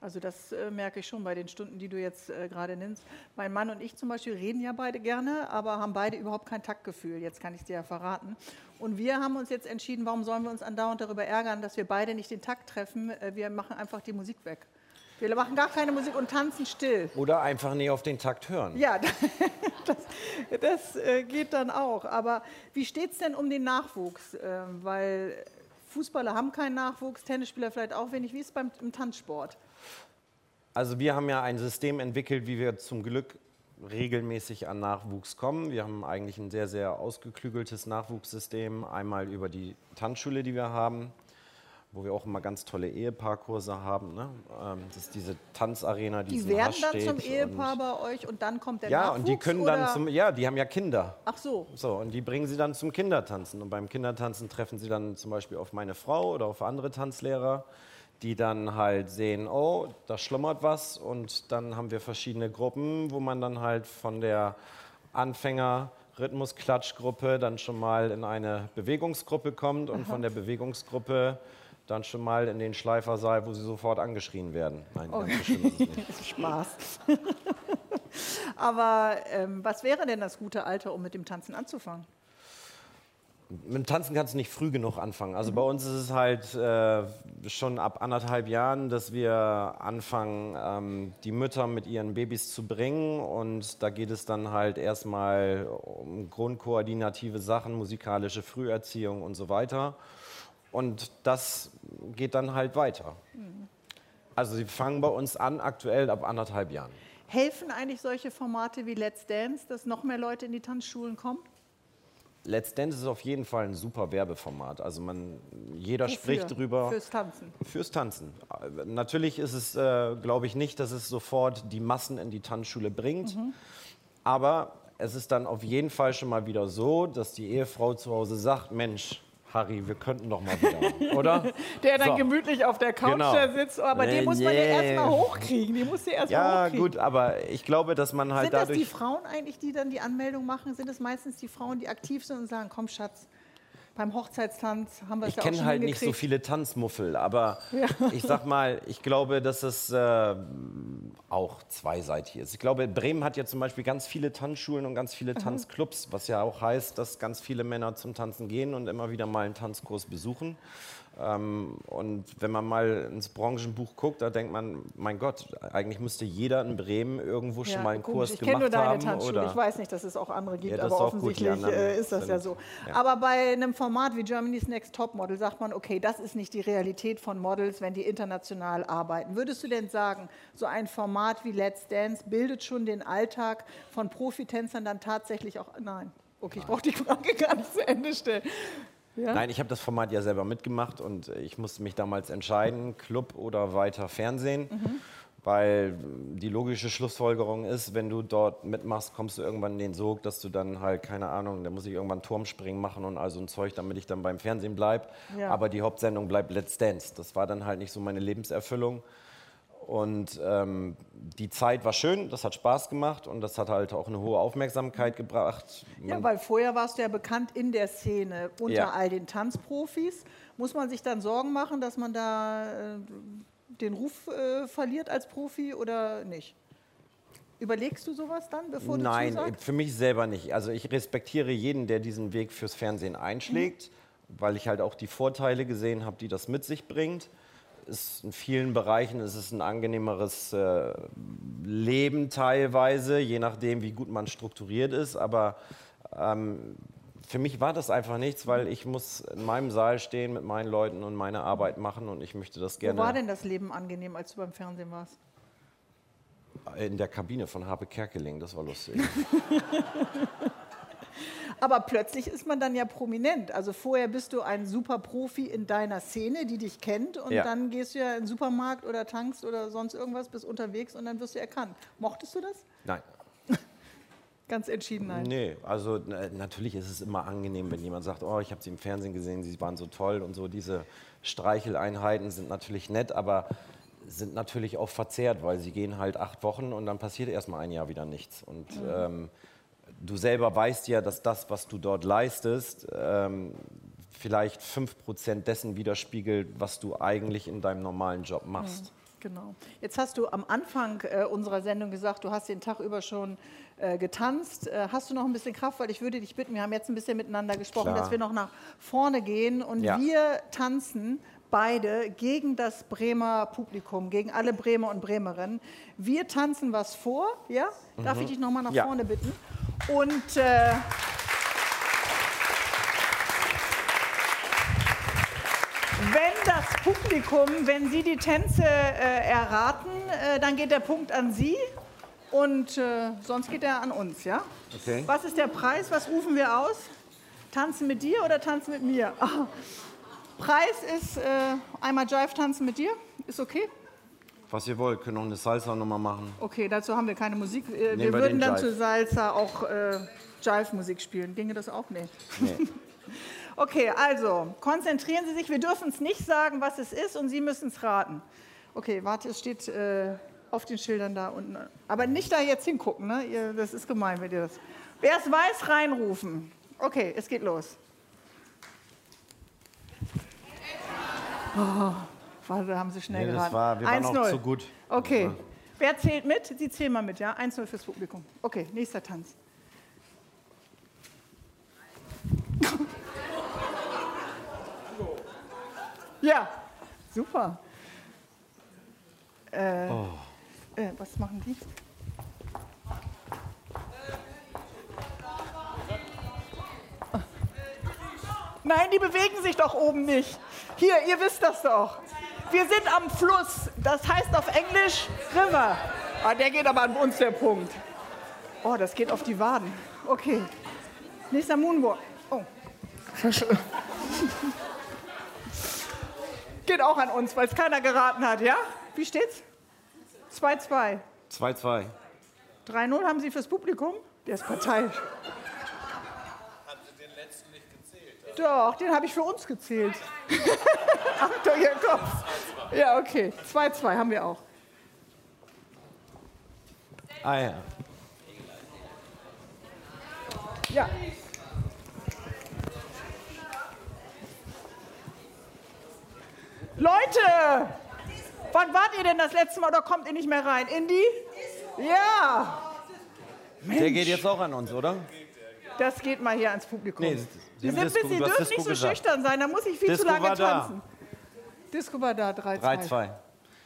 Also das äh, merke ich schon bei den Stunden, die du jetzt äh, gerade nennst. Mein Mann und ich zum Beispiel reden ja beide gerne, aber haben beide überhaupt kein Taktgefühl. Jetzt kann ich dir ja verraten. Und wir haben uns jetzt entschieden, warum sollen wir uns andauernd darüber ärgern, dass wir beide nicht den Takt treffen. Äh, wir machen einfach die Musik weg. Wir machen gar keine Musik und tanzen still. Oder einfach nie auf den Takt hören. Ja, das, das äh, geht dann auch. Aber wie steht es denn um den Nachwuchs? Ähm, weil Fußballer haben keinen Nachwuchs, Tennisspieler vielleicht auch wenig. Wie ist es beim im Tanzsport? Also wir haben ja ein System entwickelt, wie wir zum Glück regelmäßig an Nachwuchs kommen. Wir haben eigentlich ein sehr, sehr ausgeklügeltes Nachwuchssystem. Einmal über die Tanzschule, die wir haben, wo wir auch immer ganz tolle Ehepaarkurse haben. Ne? Ähm, Das ist diese Tanzarena, die, Die werden dann zum Ehepaar bei euch und dann kommt der Ja, Nachwuchs? und die können oder? dann zum, ja, die haben ja Kinder. Ach so. So, und die bringen sie dann zum Kindertanzen. Und beim Kindertanzen treffen sie dann zum Beispiel auf meine Frau oder auf andere Tanzlehrer, die dann halt sehen, oh, da schlummert was. Und dann haben wir verschiedene Gruppen, wo man dann halt von der Anfänger Rhythmusklatschgruppe dann schon mal in eine Bewegungsgruppe kommt und von der Bewegungsgruppe dann schon mal in den Schleifersaal, wo sie sofort angeschrien werden. Nein, ganz so schlimm ist es nicht. Spaß. Aber ähm, was wäre denn das gute Alter, um mit dem Tanzen anzufangen? Mit dem Tanzen kannst du nicht früh genug anfangen. Also bei uns ist es halt äh, schon ab anderthalb Jahren, dass wir anfangen, ähm, die Mütter mit ihren Babys zu bringen. Und da geht es dann halt erstmal um grundkoordinative Sachen, musikalische Früherziehung und so weiter. Und das geht dann halt weiter. Also sie fangen bei uns an, aktuell ab anderthalb Jahren. Helfen eigentlich solche Formate wie Let's Dance, dass noch mehr Leute in die Tanzschulen kommen? Let's Dance ist auf jeden Fall ein super Werbeformat. Also man, jeder Wofür? spricht drüber. Fürs Tanzen. Fürs Tanzen. Natürlich ist es, äh, glaube ich, nicht, dass es sofort die Massen in die Tanzschule bringt. Mhm. Aber es ist dann auf jeden Fall schon mal wieder so, dass die Ehefrau zu Hause sagt: Mensch, Harry, wir könnten doch mal wieder, oder? Der dann So. gemütlich auf der Couch Genau. da sitzt, aber Nee, den muss man ja nee. erstmal hochkriegen. Die muss ja erstmal Ja, hochkriegen. gut, aber ich glaube, dass man halt Sind das die dadurch. Frauen eigentlich, die dann die Anmeldung machen? Sind es meistens die Frauen, die aktiv sind und sagen, komm Schatz, beim Hochzeitstanz haben wir es Ich ja auch schon kenne halt nicht so viele Tanzmuffel, aber ich sag mal, ich glaube, dass es äh, auch zweiseitig ist. Ich glaube, Bremen hat ja zum Beispiel ganz viele Tanzschulen und ganz viele Tanzclubs, was ja auch heißt, dass ganz viele Männer zum Tanzen gehen und immer wieder mal einen Tanzkurs besuchen. Ähm, und wenn man mal ins Branchenbuch guckt, da denkt man, mein Gott, eigentlich müsste jeder in Bremen irgendwo schon mal einen komisch. Kurs ich kenne gemacht nur deine haben. Tanzschule. Ich weiß nicht, dass es auch andere gibt, Ja, aber gut, offensichtlich anderen äh, ist das ja sind- so. ja. Aber bei einem Format wie Germany's Next Topmodel sagt man, okay, das ist nicht die Realität von Models, wenn die international arbeiten. Würdest du denn sagen, so ein Format wie Let's Dance bildet schon den Alltag von Profitänzern dann tatsächlich auch? Nein. Okay, ich brauche die Frage gar nicht zu Ende stellen. Ja? Nein, ich habe das Format ja selber mitgemacht und ich musste mich damals entscheiden, Club oder weiter Fernsehen. Weil die logische Schlussfolgerung ist, wenn du dort mitmachst, kommst du irgendwann in den Sog, dass du dann halt, keine Ahnung, da muss ich irgendwann Turmspringen machen und all so ein Zeug, damit ich dann beim Fernsehen bleibe. Ja. Aber die Hauptsendung bleibt Let's Dance. Das war dann halt nicht so meine Lebenserfüllung. Und ähm, die Zeit war schön, das hat Spaß gemacht und das hat halt auch eine hohe Aufmerksamkeit gebracht. Ja, weil vorher warst du ja bekannt in der Szene unter Ja. all den Tanzprofis. Muss man sich dann Sorgen machen, dass man da äh, den Ruf äh, verliert als Profi oder nicht? Überlegst du sowas dann, bevor du Nein, für mich selber nicht. Also ich respektiere jeden, der diesen Weg fürs Fernsehen einschlägt, weil ich halt auch die Vorteile gesehen habe, die das mit sich bringt. Ist in vielen Bereichen ist es ein angenehmeres äh, Leben teilweise, je nachdem, wie gut man strukturiert ist. Aber ähm, für mich war das einfach nichts, weil ich muss in meinem Saal stehen mit meinen Leuten und meine Arbeit machen und ich möchte das Wo gerne war denn das Leben angenehm, als du beim Fernsehen warst? in der Kabine von Harpe Kerkeling. Das war lustig. Aber plötzlich ist man dann ja prominent. Also vorher bist du ein super Profi in deiner Szene, die dich kennt. Und Ja. dann gehst du ja in den Supermarkt oder tankst oder sonst irgendwas, bist unterwegs und dann wirst du erkannt. Mochtest du das? Nein. Ganz entschieden nein. Nee, also na- natürlich ist es immer angenehm, wenn jemand sagt, oh, ich habe sie im Fernsehen gesehen, sie waren so toll und so. Diese Streicheleinheiten sind natürlich nett, aber sind natürlich auch verzerrt, weil sie gehen halt acht Wochen und dann passiert erstmal ein Jahr wieder nichts. Und ähm, du selber weißt ja, dass das, was du dort leistest, ähm, vielleicht fünf Prozent dessen widerspiegelt, was du eigentlich in deinem normalen Job machst. Genau. Jetzt hast du am Anfang äh, unserer Sendung gesagt, du hast den Tag über schon äh, getanzt. Äh, hast du noch ein bisschen Kraft? Weil ich würde dich bitten, wir haben jetzt ein bisschen miteinander gesprochen, Klar. dass wir noch nach vorne gehen und Ja. wir tanzen beide gegen das Bremer Publikum, gegen alle Bremer und Bremerinnen. Wir tanzen was vor, ja? Darf ich dich noch mal nach Mhm. Ja. vorne bitten? Und äh, Wenn das Publikum, wenn Sie die Tänze äh, erraten, äh, dann geht der Punkt an Sie und äh, sonst geht er an uns, ja? Okay. Was ist der Preis? Was rufen wir aus? Tanzen mit dir oder tanzen mit mir? Preis ist äh, einmal Jive tanzen mit dir. Ist okay? Was ihr wollt, können auch eine Salsa-Nummer machen. Okay, dazu haben wir keine Musik. Äh, wir wir würden den dann Jive. zu Salsa auch äh, Jive-Musik spielen. Ginge das auch? Nee. Nee. Okay, also konzentrieren Sie sich. Wir dürfen es nicht sagen, was es ist, und Sie müssen es raten. Okay, warte, es steht äh, auf den Schildern da unten. Aber nicht da jetzt hingucken, ne? Ihr, das ist gemein, wenn ihr das. Wer es weiß, reinrufen. Okay, es geht los. Oh, haben Sie schnell Nee, das war- wir waren auch 1-0. zu gut. Okay. Wer zählt mit? Sie zählen mal mit, ja? 1-0 fürs Publikum. Okay, nächster Tanz. Ja, super. Äh, äh, was machen die? Nein, die bewegen sich doch oben nicht. Hier, ihr wisst das doch. Wir sind am Fluss. Das heißt auf Englisch River. Ah, der geht aber an uns, der Punkt. Oh, das geht auf die Waden. Okay. Nächster Moonwalk. Oh. Geht auch an uns, weil es keiner geraten hat, ja? Wie steht's? 2-2. 2-2. 3-0 haben Sie fürs Publikum? Der ist parteiisch. Doch, den habe ich für uns gezählt. Achtung, ihr Kopf. Ja, okay. 2-2 haben wir auch. Ah ja. Ja. Leute! Wann wart ihr denn das letzte Mal oder kommt ihr nicht mehr rein? In die? Ja! Der geht jetzt auch an uns, oder? Das geht mal hier ans Publikum. Nee, Sie sind Disco- Sie dürfen nicht so gesagt. schüchtern sein, da muss ich viel Disco zu lange war da. tanzen. Disco war da, 3-2. 3-2.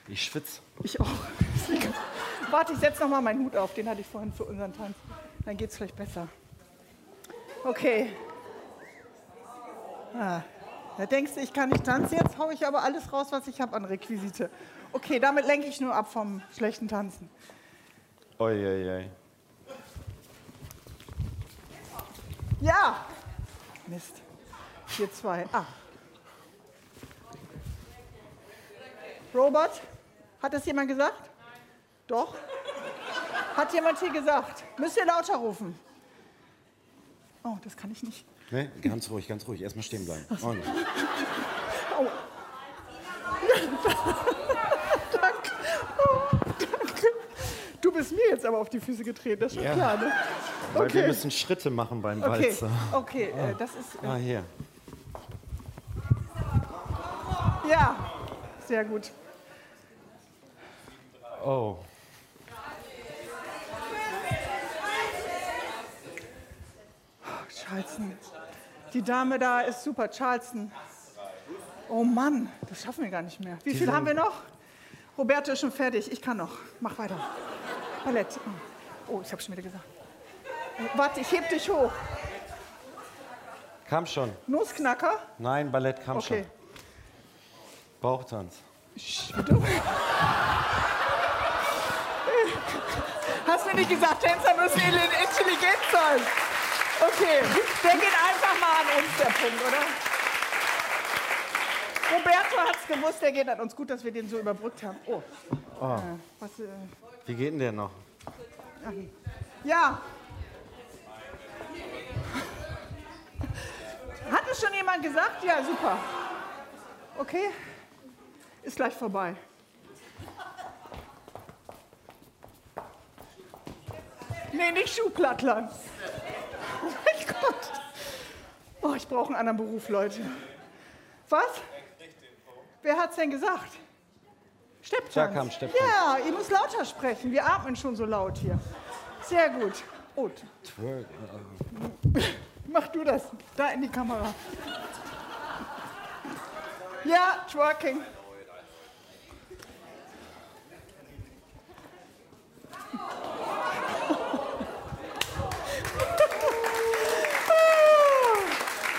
Ich schwitze. Ich auch. Warte, ich setze noch mal meinen Hut auf, den hatte ich vorhin für unseren Tanz. Dann geht es vielleicht besser. Okay. Ah, da denkst du, ich kann nicht tanzen, jetzt haue ich aber alles raus, was ich habe an Requisite. Okay, damit lenke ich nur ab vom schlechten Tanzen. Uiuiui. Ja! Mist. 4-2. Ah. Robert? Hat das jemand gesagt? Doch? Hat jemand hier gesagt? Müsst ihr lauter rufen. Oh, das kann ich nicht. Nee, ganz ruhig, ganz ruhig. Erstmal stehen bleiben. Danke. Oh. jetzt aber auf die Füße getreten, das ist schon Ja. klar, ne? Weil wir Okay. müssen Schritte machen beim Okay, Walzer. okay, äh, das ist, Ah, äh, hier. ja, sehr gut. Oh. Charleston. Die Dame da ist super, Charleston. Oh Mann, das schaffen wir gar nicht mehr. Wie viel haben wir noch? Roberto ist schon fertig. Ich kann noch. Mach weiter. Ballett. Oh, ich habe schon wieder gesagt. Äh, Warte, ich heb dich hoch. Kam schon. Nussknacker? Nein, Ballett kam Okay. schon. Bauchtanz. Hast du nicht gesagt, Tänzer müssen intelligent sein? Okay, der geht einfach mal an uns, der Punkt, oder? Roberto hat es gewusst, der geht an uns. Gut, dass wir den so überbrückt haben. Oh. Äh, was, äh, Wie geht denn der noch? ja. Hat es schon jemand gesagt? Ja, super. Okay, ist gleich vorbei. Nee, nicht Schuhplattlern. Oh mein Gott. Oh, ich brauche einen anderen Beruf, Leute. Was? Wer hat's denn gesagt? Stepptanz. Da kam Stepptanz. Ja, ihr müsst lauter sprechen. Wir atmen schon so laut hier. Sehr gut. Twerk. mach du das. Da in die Kamera. Ja, twerking.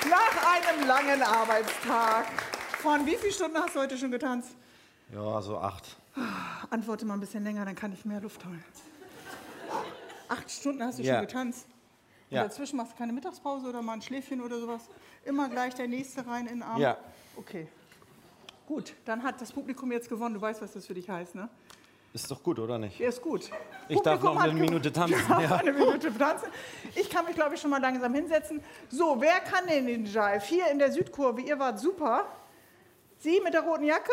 Nach einem langen Arbeitstag. Von wie vielen Stunden hast du heute schon getanzt? Ja, so acht. Antworte mal ein bisschen länger, dann kann ich mehr Luft holen. Acht Stunden hast du Ja. schon getanzt. Und Ja. dazwischen machst du keine Mittagspause oder mal ein Schläfchen oder sowas. Immer gleich der nächste rein in den Arm. Ja. Okay. Gut, dann hat das Publikum jetzt gewonnen. Du weißt, was das für dich heißt, ne? Ist doch gut, oder nicht? Der ist gut. Ich darf noch eine Minute tanzen, Ich darf ja. eine Minute tanzen. Ich kann mich, glaube ich, schon mal langsam hinsetzen. So, wer kann denn den Jive? Hier in der Südkurve, ihr wart super. Sie mit der roten Jacke?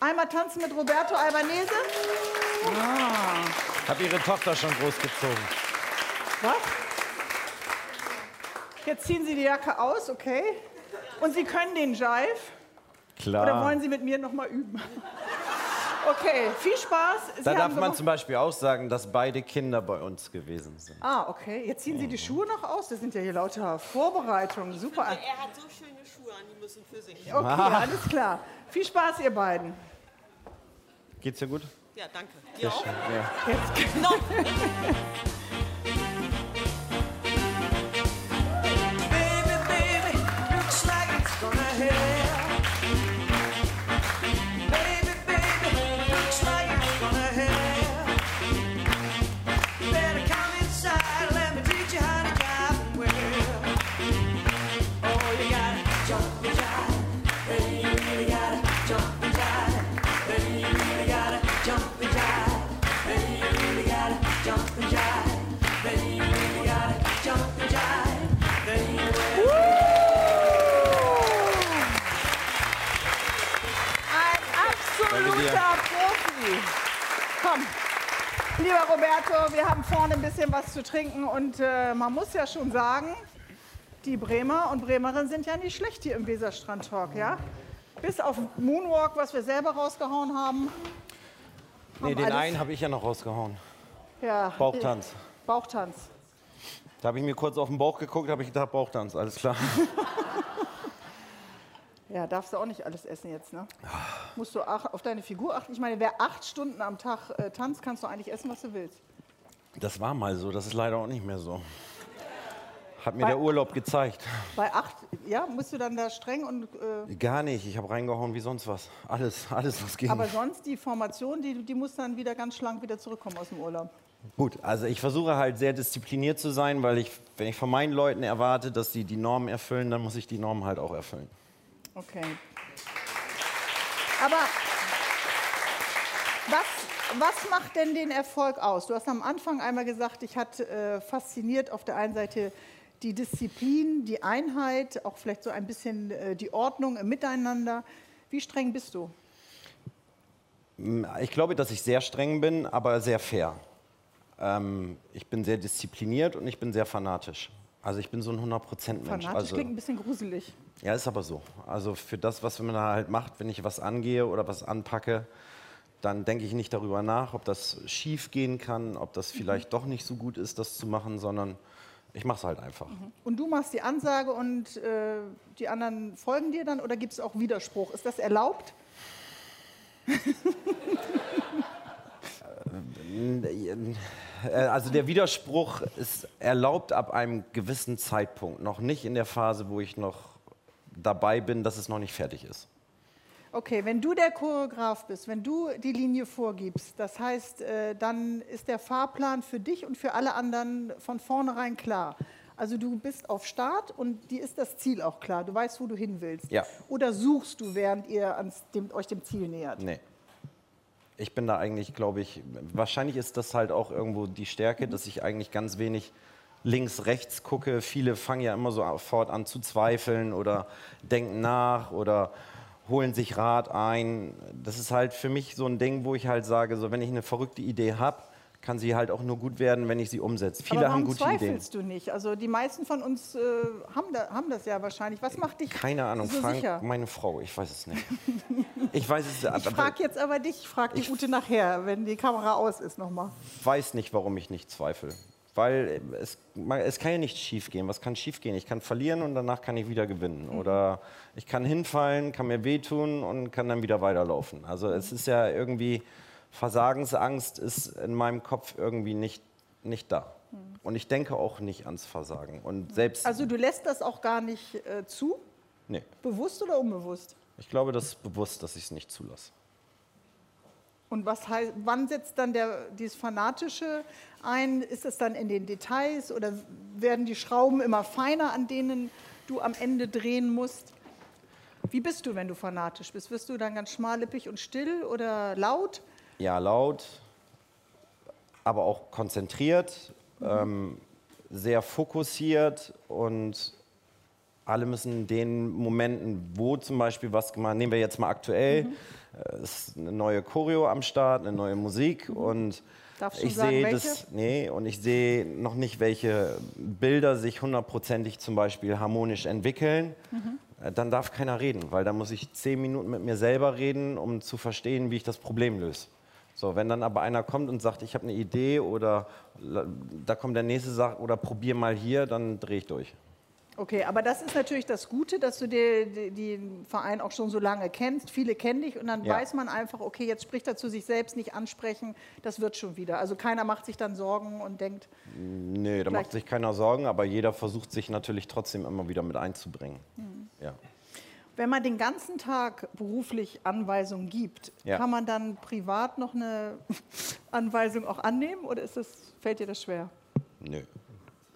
Einmal tanzen mit Roberto Albanese. Hab ihre Tochter schon großgezogen. Was? Jetzt ziehen Sie die Jacke aus, okay? Und Sie können den Jive? Klar. Oder wollen Sie mit mir noch mal üben? Okay, viel Spaß. Sie da darf man zum Beispiel auch sagen, dass beide Kinder bei uns gewesen sind. Ah, okay. Jetzt ziehen Sie die Schuhe noch aus. Das sind ja hier lauter Vorbereitungen. Super. Er hat so schöne Schuhe an, die müssen für sich. Okay, alles klar. Viel Spaß, ihr beiden. Geht's dir gut? Ja, danke. Dir auch? Ja. Jetzt. Baby, Roberto, wir haben vorne ein bisschen was zu trinken und äh, man muss ja schon sagen, die Bremer und Bremerinnen sind ja nicht schlecht hier im Weserstrand Talk, ja? Bis auf Moonwalk, was wir selber rausgehauen haben. Nee, Haben den alles- einen habe ich ja noch rausgehauen. Ja, Bauchtanz. Bauchtanz. Da habe ich mir kurz auf den Bauch geguckt, habe ich gedacht, Bauchtanz, alles klar. Ja, darfst du auch nicht alles essen jetzt, ne? Musst du ach, auf deine Figur achten. Ich meine, wer acht Stunden am Tag äh, tanzt, kannst du eigentlich essen, was du willst. Das war mal so, das ist leider auch nicht mehr so. Hat mir Bei- der Urlaub gezeigt. Bei acht, ja, musst du dann da streng und. Äh, Gar nicht, ich habe reingehauen wie sonst was. Alles, alles was ging. aber sonst die Formation, die, die muss dann wieder ganz schlank wieder zurückkommen aus dem Urlaub. Gut, also ich versuche halt sehr diszipliniert zu sein, weil ich, wenn ich von meinen Leuten erwarte, dass sie die Normen erfüllen, dann muss ich die Normen halt auch erfüllen. Okay. Aber was, was macht denn den Erfolg aus? Du hast am Anfang einmal gesagt, dich hat äh, fasziniert auf der einen Seite die Disziplin, die Einheit, auch vielleicht so ein bisschen äh, die Ordnung im Miteinander. Wie streng bist du? Ich glaube, dass ich sehr streng bin, aber sehr fair. Ähm, ich bin sehr diszipliniert und ich bin sehr fanatisch. Also ich bin so ein 100%-Mensch. Fanatisch Also, klingt ein bisschen gruselig. ja, ist aber so. Also für das, was man da halt macht, wenn ich was angehe oder was anpacke, dann denke ich nicht darüber nach, ob das schief gehen kann, ob das vielleicht doch nicht so gut ist, das zu machen, sondern ich mache es halt einfach. Und du machst die Ansage und äh, die anderen folgen dir dann oder gibt es auch Widerspruch? Ist das erlaubt? Also der Widerspruch ist erlaubt ab einem gewissen Zeitpunkt, noch nicht in der Phase, wo ich noch dabei bin, dass es noch nicht fertig ist. Okay, wenn du der Choreograf bist, wenn du die Linie vorgibst, das heißt, äh, dann ist der Fahrplan für dich und für alle anderen von vornherein klar. Also du bist auf Start und dir ist das Ziel auch klar. Du weißt, wo du hin willst. Ja. Oder suchst du, während ihr ans, dem, euch dem Ziel nähert? Nee. Ich bin da eigentlich, glaube ich, wahrscheinlich ist das halt auch irgendwo die Stärke, dass ich eigentlich ganz wenig links, rechts gucke. Viele fangen ja immer sofort an zu zweifeln oder denken nach oder holen sich Rat ein. Das ist halt für mich so ein Ding, wo ich halt sage, so wenn ich eine verrückte Idee habe, kann sie halt auch nur gut werden, wenn ich sie umsetze. Viele Aber warum haben gute Ideen. zweifelst du nicht? Also die meisten von uns äh, haben, da, haben das ja wahrscheinlich. Was macht dich Keine Ahnung, so Frank, sicher? meine Frau, ich weiß es nicht. Ich weiß es Ich frage jetzt aber dich, ich frage die Ute nachher, wenn die Kamera aus ist nochmal. weiß nicht, warum ich nicht zweifle. Weil es, es kann ja nicht schief gehen. Was kann schief gehen? Ich kann verlieren und danach kann ich wieder gewinnen. Oder ich kann hinfallen, kann mir wehtun und kann dann wieder weiterlaufen. Also es ist ja irgendwie, Versagensangst ist in meinem Kopf irgendwie nicht, nicht da. Und ich denke auch nicht ans Versagen. Und selbst, Also du lässt das auch gar nicht äh, zu, nee, bewusst oder unbewusst? ich glaube, das ist bewusst, dass ich es nicht zulasse. Und was heißt, wann setzt dann der, dieses Fanatische ein? Ist es dann in den Details oder werden die Schrauben immer feiner, an denen du am Ende drehen musst? Wie bist du, wenn du fanatisch bist? Wirst du dann ganz schmallippig und still oder laut? Ja, laut, aber auch konzentriert, ähm, sehr fokussiert und alle müssen in den Momenten, wo zum Beispiel was gemacht, nehmen wir jetzt mal aktuell, äh, es ist eine neue Choreo am Start, eine neue Musik und Darfst ich sehe das, nee, und ich sehe noch nicht, welche Bilder sich hundertprozentig zum Beispiel harmonisch entwickeln. Äh, Dann darf keiner reden, weil da muss ich zehn Minuten mit mir selber reden, um zu verstehen, wie ich das Problem löse. So, wenn dann aber einer kommt und sagt, ich habe eine Idee oder da kommt der nächste sagt oder probier mal hier, dann drehe ich durch. Okay, aber das ist natürlich das Gute, dass du den Verein auch schon so lange kennst. Viele kennen dich und dann Ja. weiß man einfach, okay, jetzt spricht er zu sich selbst nicht ansprechen, das wird schon wieder. Also keiner macht sich dann Sorgen und denkt, Nee, da macht sich keiner Sorgen, aber jeder versucht sich natürlich trotzdem immer wieder mit einzubringen. Mhm. Ja. Wenn man den ganzen Tag beruflich Anweisungen gibt, Ja. kann man dann privat noch eine Anweisung auch annehmen oder ist das, fällt dir das schwer? Nö,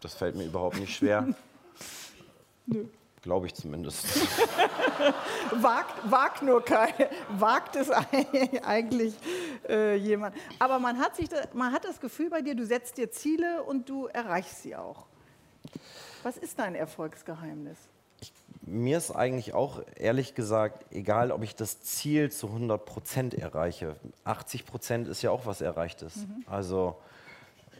das fällt mir überhaupt nicht schwer. Nö. Glaube ich zumindest. Wagt, wagt nur kein, wagt es eigentlich äh, jemand. Aber man hat, sich da, man hat das Gefühl bei dir, du setzt dir Ziele und du erreichst sie auch. Was ist dein Erfolgsgeheimnis? Mir ist eigentlich auch ehrlich gesagt egal, ob ich das Ziel zu 100 Prozent erreiche. 80 Prozent ist ja auch was Erreichtes. Also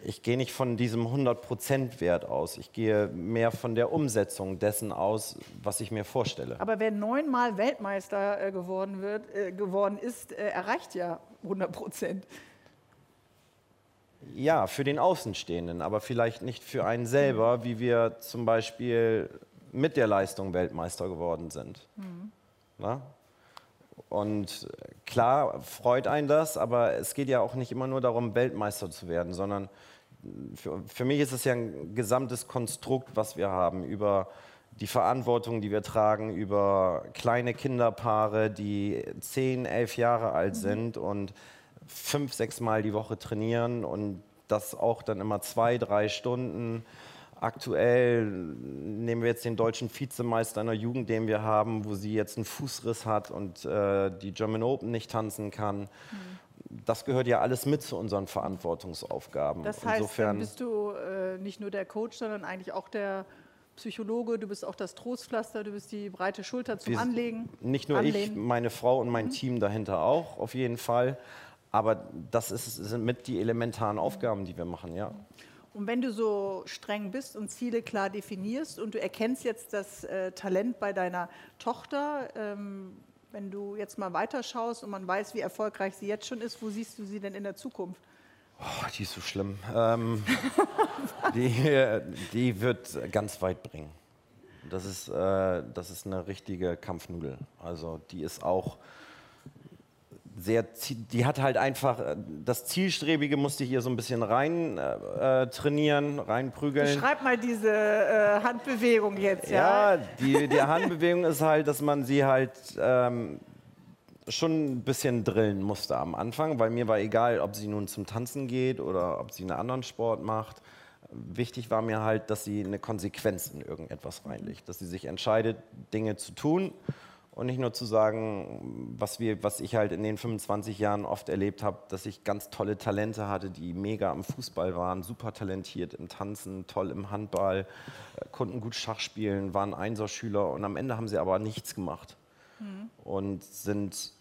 ich gehe nicht von diesem 100 Prozent Wert aus. Ich gehe mehr von der Umsetzung dessen aus, was ich mir vorstelle. Aber wer neunmal Weltmeister äh, geworden, wird, äh, geworden ist, äh, erreicht ja 100 Prozent. Ja, für den Außenstehenden, aber vielleicht nicht für einen selber, wie wir zum Beispiel mit der Leistung Weltmeister geworden sind. Na? Und klar freut einen das, aber es geht ja auch nicht immer nur darum, Weltmeister zu werden, sondern für, für mich ist es ja ein gesamtes Konstrukt, was wir haben über die Verantwortung, die wir tragen, über kleine Kinderpaare, die 10, 11 Jahre alt sind und fünf, sechs Mal die Woche trainieren und das auch dann immer zwei, drei Stunden. Aktuell nehmen wir jetzt den deutschen Vizemeister in der Jugend, den wir haben, wo sie jetzt einen Fußriss hat und äh, die German Open nicht tanzen kann. Das gehört ja alles mit zu unseren Verantwortungsaufgaben. Das heißt, dann Insofern, bist du äh, nicht nur der Coach, sondern eigentlich auch der Psychologe, du bist auch das Trostpflaster, du bist die breite Schulter zum Anlegen. nicht nur ich, Anlehnen. meine Frau und mein Team dahinter auch, auf jeden Fall. Aber das ist, sind mit die elementaren Aufgaben, die wir machen, ja. Und wenn du so streng bist und Ziele klar definierst und du erkennst jetzt das äh, Talent bei deiner Tochter, ähm, wenn du jetzt mal weiterschaust und man weiß, wie erfolgreich sie jetzt schon ist, wo siehst du sie denn in der Zukunft? Oh, die ist so schlimm. Ähm, die, die wird ganz weit bringen. Das ist, äh, das ist eine richtige Kampfnudel. Also die ist auch sehr, die hat halt einfach, äh, das Zielstrebige musste ich hier so ein bisschen rein äh, äh, trainieren, reinprügeln. Beschreib mal diese äh, Handbewegung jetzt, ja? Ja, die, die Handbewegung ist halt, dass man sie halt ähm, schon ein bisschen drillen musste am Anfang, weil mir war egal, ob sie nun zum Tanzen geht oder ob sie einen anderen Sport macht. Wichtig war mir halt, dass sie eine Konsequenz in irgendetwas reinlegt, dass sie sich entscheidet, Dinge zu tun und nicht nur zu sagen, was, wir, was ich halt in den 25 Jahren oft erlebt habe, dass ich ganz tolle Talente hatte, die mega im Fußball waren, super talentiert im Tanzen, toll im Handball, äh, konnten gut Schach spielen, waren Einserschüler und am Ende haben sie aber nichts gemacht. Und sind,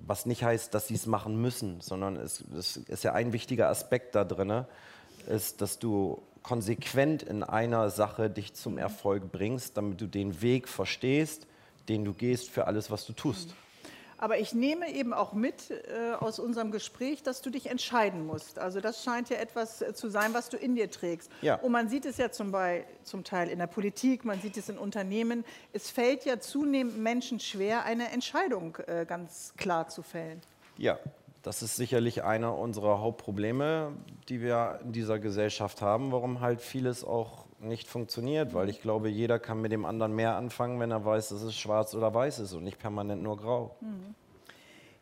was nicht heißt, dass sie es machen müssen, sondern es, es ist ja ein wichtiger Aspekt da drin, ist, dass du konsequent in einer Sache dich zum Erfolg bringst, damit du den Weg verstehst, den du gehst für alles, was du tust. Aber ich nehme eben auch mit äh, aus unserem Gespräch, dass du dich entscheiden musst. Also das scheint ja etwas äh, zu sein, was du in dir trägst. Ja. Und man sieht es ja zum, Bei zum Teil in der Politik, man sieht es in Unternehmen. Es fällt ja zunehmend Menschen schwer, eine Entscheidung äh, ganz klar zu fällen. Ja, das ist sicherlich einer unserer Hauptprobleme, die wir in dieser Gesellschaft haben, warum halt vieles auch nicht funktioniert, weil ich glaube, jeder kann mit dem anderen mehr anfangen, wenn er weiß, dass es schwarz oder weiß ist und nicht permanent nur grau.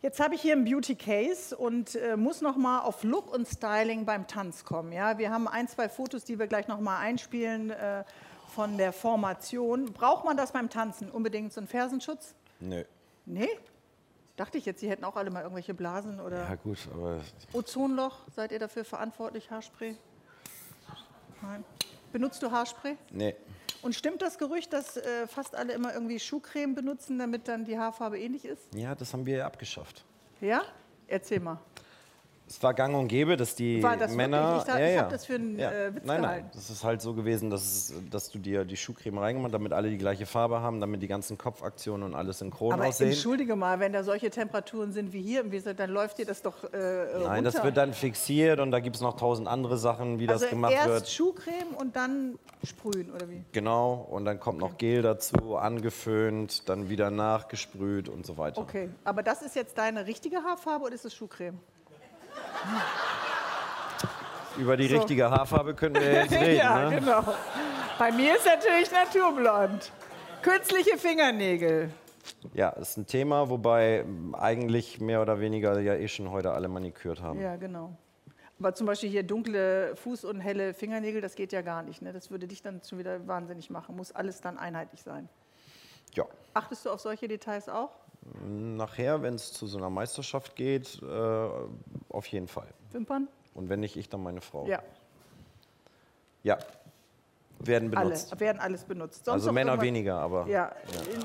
Jetzt habe ich hier einen Beauty Case und äh, muss noch mal auf Look und Styling beim Tanz kommen. Ja, wir haben ein, zwei Fotos, die wir gleich noch mal einspielen äh, von der Formation. Braucht man das beim Tanzen unbedingt so einen Fersenschutz? Nö. Nee? Dachte ich jetzt, Sie hätten auch alle mal irgendwelche Blasen oder Ja gut, aber Ozonloch. Seid ihr dafür verantwortlich? Haarspray? Nein. Benutzt du Haarspray? nee. Und stimmt das Gerücht, dass äh, fast alle immer irgendwie Schuhcreme benutzen, damit dann die Haarfarbe ähnlich ist? Ja, das haben wir abgeschafft. Ja? Erzähl mal. Es war gang und gäbe, dass die War das Männer. wirklich? Ich ja, ich ja. hab das für einen, ja. äh, Witz Nein, nein. gehalten. Das ist halt so gewesen, dass, es, dass du dir die Schuhcreme reingemacht damit alle die gleiche Farbe haben, damit die ganzen Kopfaktionen und alles synchron Aber aussehen. entschuldige mal, wenn da solche Temperaturen sind wie hier im dann läuft dir das doch äh, Nein, das runter. wird dann fixiert und da gibt es noch tausend andere Sachen, wie das also gemacht erst wird. Schuhcreme und dann sprühen, oder wie? Genau, und dann kommt noch Gel dazu, angeföhnt, dann wieder nachgesprüht und so weiter. Okay, aber das ist jetzt deine richtige Haarfarbe oder ist es Schuhcreme? Über die So. richtige Haarfarbe könnten wir jetzt reden. ja, ne? genau. Bei mir ist natürlich naturblond. Künstliche Fingernägel. Ja, ist ein Thema, wobei eigentlich mehr oder weniger ja eh schon heute alle manikürt haben. Ja, genau. Aber zum Beispiel hier dunkle Fuß- und helle Fingernägel, das geht ja gar nicht. Ne? Das würde dich dann schon wieder wahnsinnig machen. Muss alles dann einheitlich sein. Ja. Achtest du auf solche Details auch? Nachher, wenn es zu so einer Meisterschaft geht, äh, auf jeden Fall. Wimpern? Und wenn nicht ich, dann meine Frau. Ja, Ja. Werden alle. benutzt. Werden alles benutzt. Sonst Also Männer weniger, aber. Ja.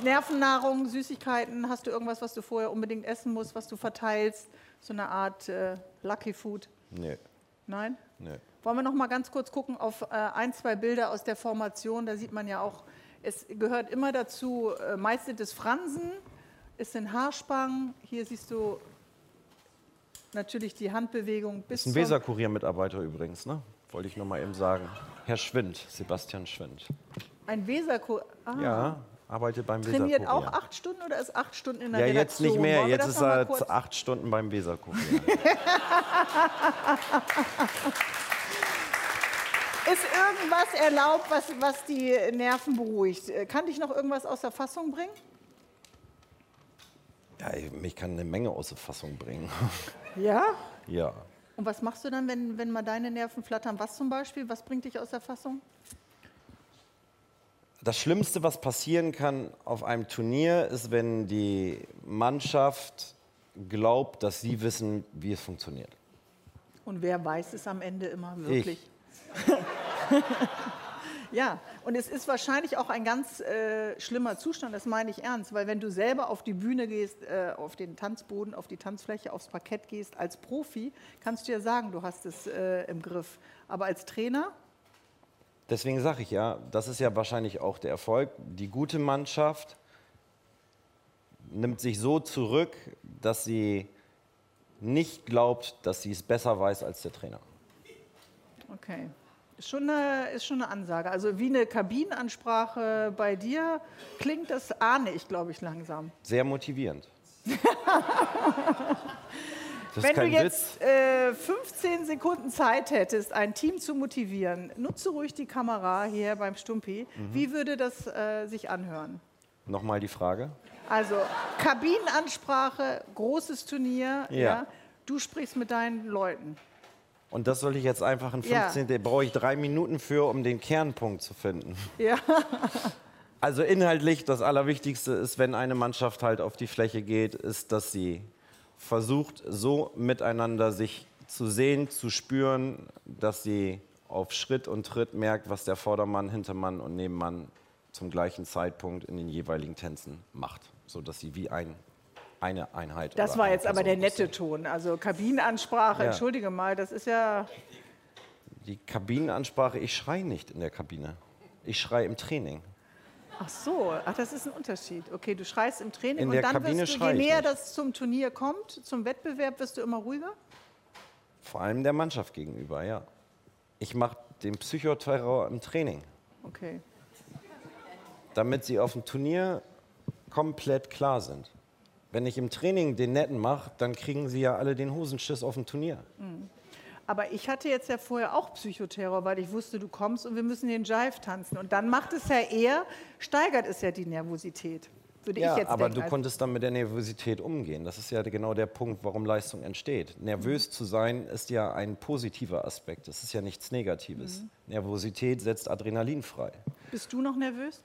Nervennahrung, Süßigkeiten. Hast du irgendwas, was du vorher unbedingt essen musst, was du verteilst? So eine Art äh, Lucky Food? Nee, Nein? nee. Wollen wir noch mal ganz kurz gucken auf äh, ein, zwei Bilder aus der Formation. Da sieht man ja auch, es gehört immer dazu, äh, meist sind es Fransen, es sind Haarspangen. Hier siehst du natürlich die Handbewegung bis Ist ein Weserkurier-Mitarbeiter übrigens, ne? Wollte ich nur mal eben sagen. Herr Schwind, Sebastian Schwind. Ein Weserkur. Ah. Ja, arbeitet beim Trainiert Weserkurier. auch acht Stunden oder ist acht Stunden in der Ja, Redaktion? jetzt nicht mehr. Jetzt das ist noch er acht Stunden beim Weserkurier. Ist irgendwas erlaubt, was, was die Nerven beruhigt? Äh, Kann dich noch irgendwas aus der Fassung bringen? Ja, mich kann eine Menge aus der Fassung bringen. Ja. ja. Und was machst du dann, wenn, wenn mal deine Nerven flattern? Was zum Beispiel? Was bringt dich aus der Fassung? Das Schlimmste, was passieren kann auf einem Turnier, ist, wenn die Mannschaft glaubt, dass sie wissen, wie es funktioniert. Und wer weiß es am Ende immer wirklich? Ja, und es ist wahrscheinlich auch ein ganz äh, schlimmer Zustand, das meine ich ernst, weil wenn du selber auf die Bühne gehst, äh, auf den Tanzboden, auf die Tanzfläche, aufs Parkett gehst, als Profi, kannst du ja sagen, du hast es äh, im Griff. Aber als Trainer, Deswegen sage ich ja, das ist ja wahrscheinlich auch der Erfolg. Die gute Mannschaft nimmt sich so zurück, dass sie nicht glaubt, dass sie es besser weiß als der Trainer. okay. Ist schon, eine, ist schon eine Ansage. Also wie eine Kabinenansprache bei dir klingt, das ahne ich, glaube ich, langsam. Sehr motivierend. Wenn du jetzt äh, 15 Sekunden Zeit hättest, ein Team zu motivieren, nutze ruhig die Kamera hier beim Stumpi. Mhm. Wie würde das äh, sich anhören? Nochmal die Frage. Also Kabinenansprache, großes Turnier. Ja. Ja. Du sprichst mit deinen Leuten. Und das soll ich jetzt einfach in Ja. 15, da brauche ich drei Minuten für, um den Kernpunkt zu finden. Ja. Also inhaltlich, das Allerwichtigste ist, wenn eine Mannschaft halt auf die Fläche geht, ist, dass sie versucht, so miteinander sich zu sehen, zu spüren, dass sie auf Schritt und Tritt merkt, was der Vordermann, Hintermann und Nebenmann zum gleichen Zeitpunkt in den jeweiligen Tänzen macht, sodass sie wie ein, eine Einheit. Das war jetzt aber der nette Ton. Also Kabinenansprache, Ja. entschuldige mal, das ist ja. Die Kabinenansprache, ich schreie nicht in der Kabine. Ich schreie im Training. Ach so, ach, das ist ein Unterschied. Okay, du schreist im Training In und dann Kabine wirst du, je näher das zum Turnier kommt, zum Wettbewerb, wirst du immer ruhiger? Vor allem der Mannschaft gegenüber, ja. Ich mache den Psychoterror im Training, Okay. damit sie auf dem Turnier komplett klar sind. Wenn ich im Training den Netten mache, dann kriegen sie ja alle den Hosenschiss auf dem Turnier. Aber ich hatte jetzt ja vorher auch Psychoterror, weil ich wusste, du kommst und wir müssen den Jive tanzen. Und dann macht es ja eher, steigert es ja die Nervosität, würde ich Ja, jetzt aber denken. du Also- konntest dann mit der Nervosität umgehen. Das ist ja genau der Punkt, warum Leistung entsteht. Nervös zu sein ist ja ein positiver Aspekt. Das ist ja nichts Negatives. Mhm. Nervosität setzt Adrenalin frei. Bist du noch nervös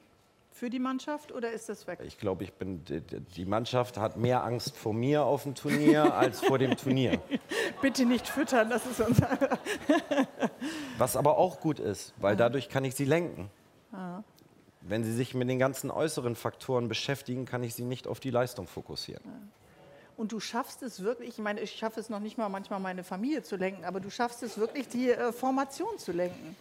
für die Mannschaft oder ist das weg? Ich glaube, ich bin, die- Mannschaft hat mehr Angst vor mir auf dem Turnier als vor dem Turnier. Bitte nicht füttern, das ist unser. Was aber auch gut ist, weil dadurch kann ich sie lenken. Ah. Wenn sie sich mit den ganzen äußeren Faktoren beschäftigen, kann ich sie nicht auf die Leistung fokussieren. Und du schaffst es wirklich, ich meine, ich schaffe es noch nicht mal manchmal meine Familie zu lenken, aber du schaffst es wirklich, die äh, Formation zu lenken.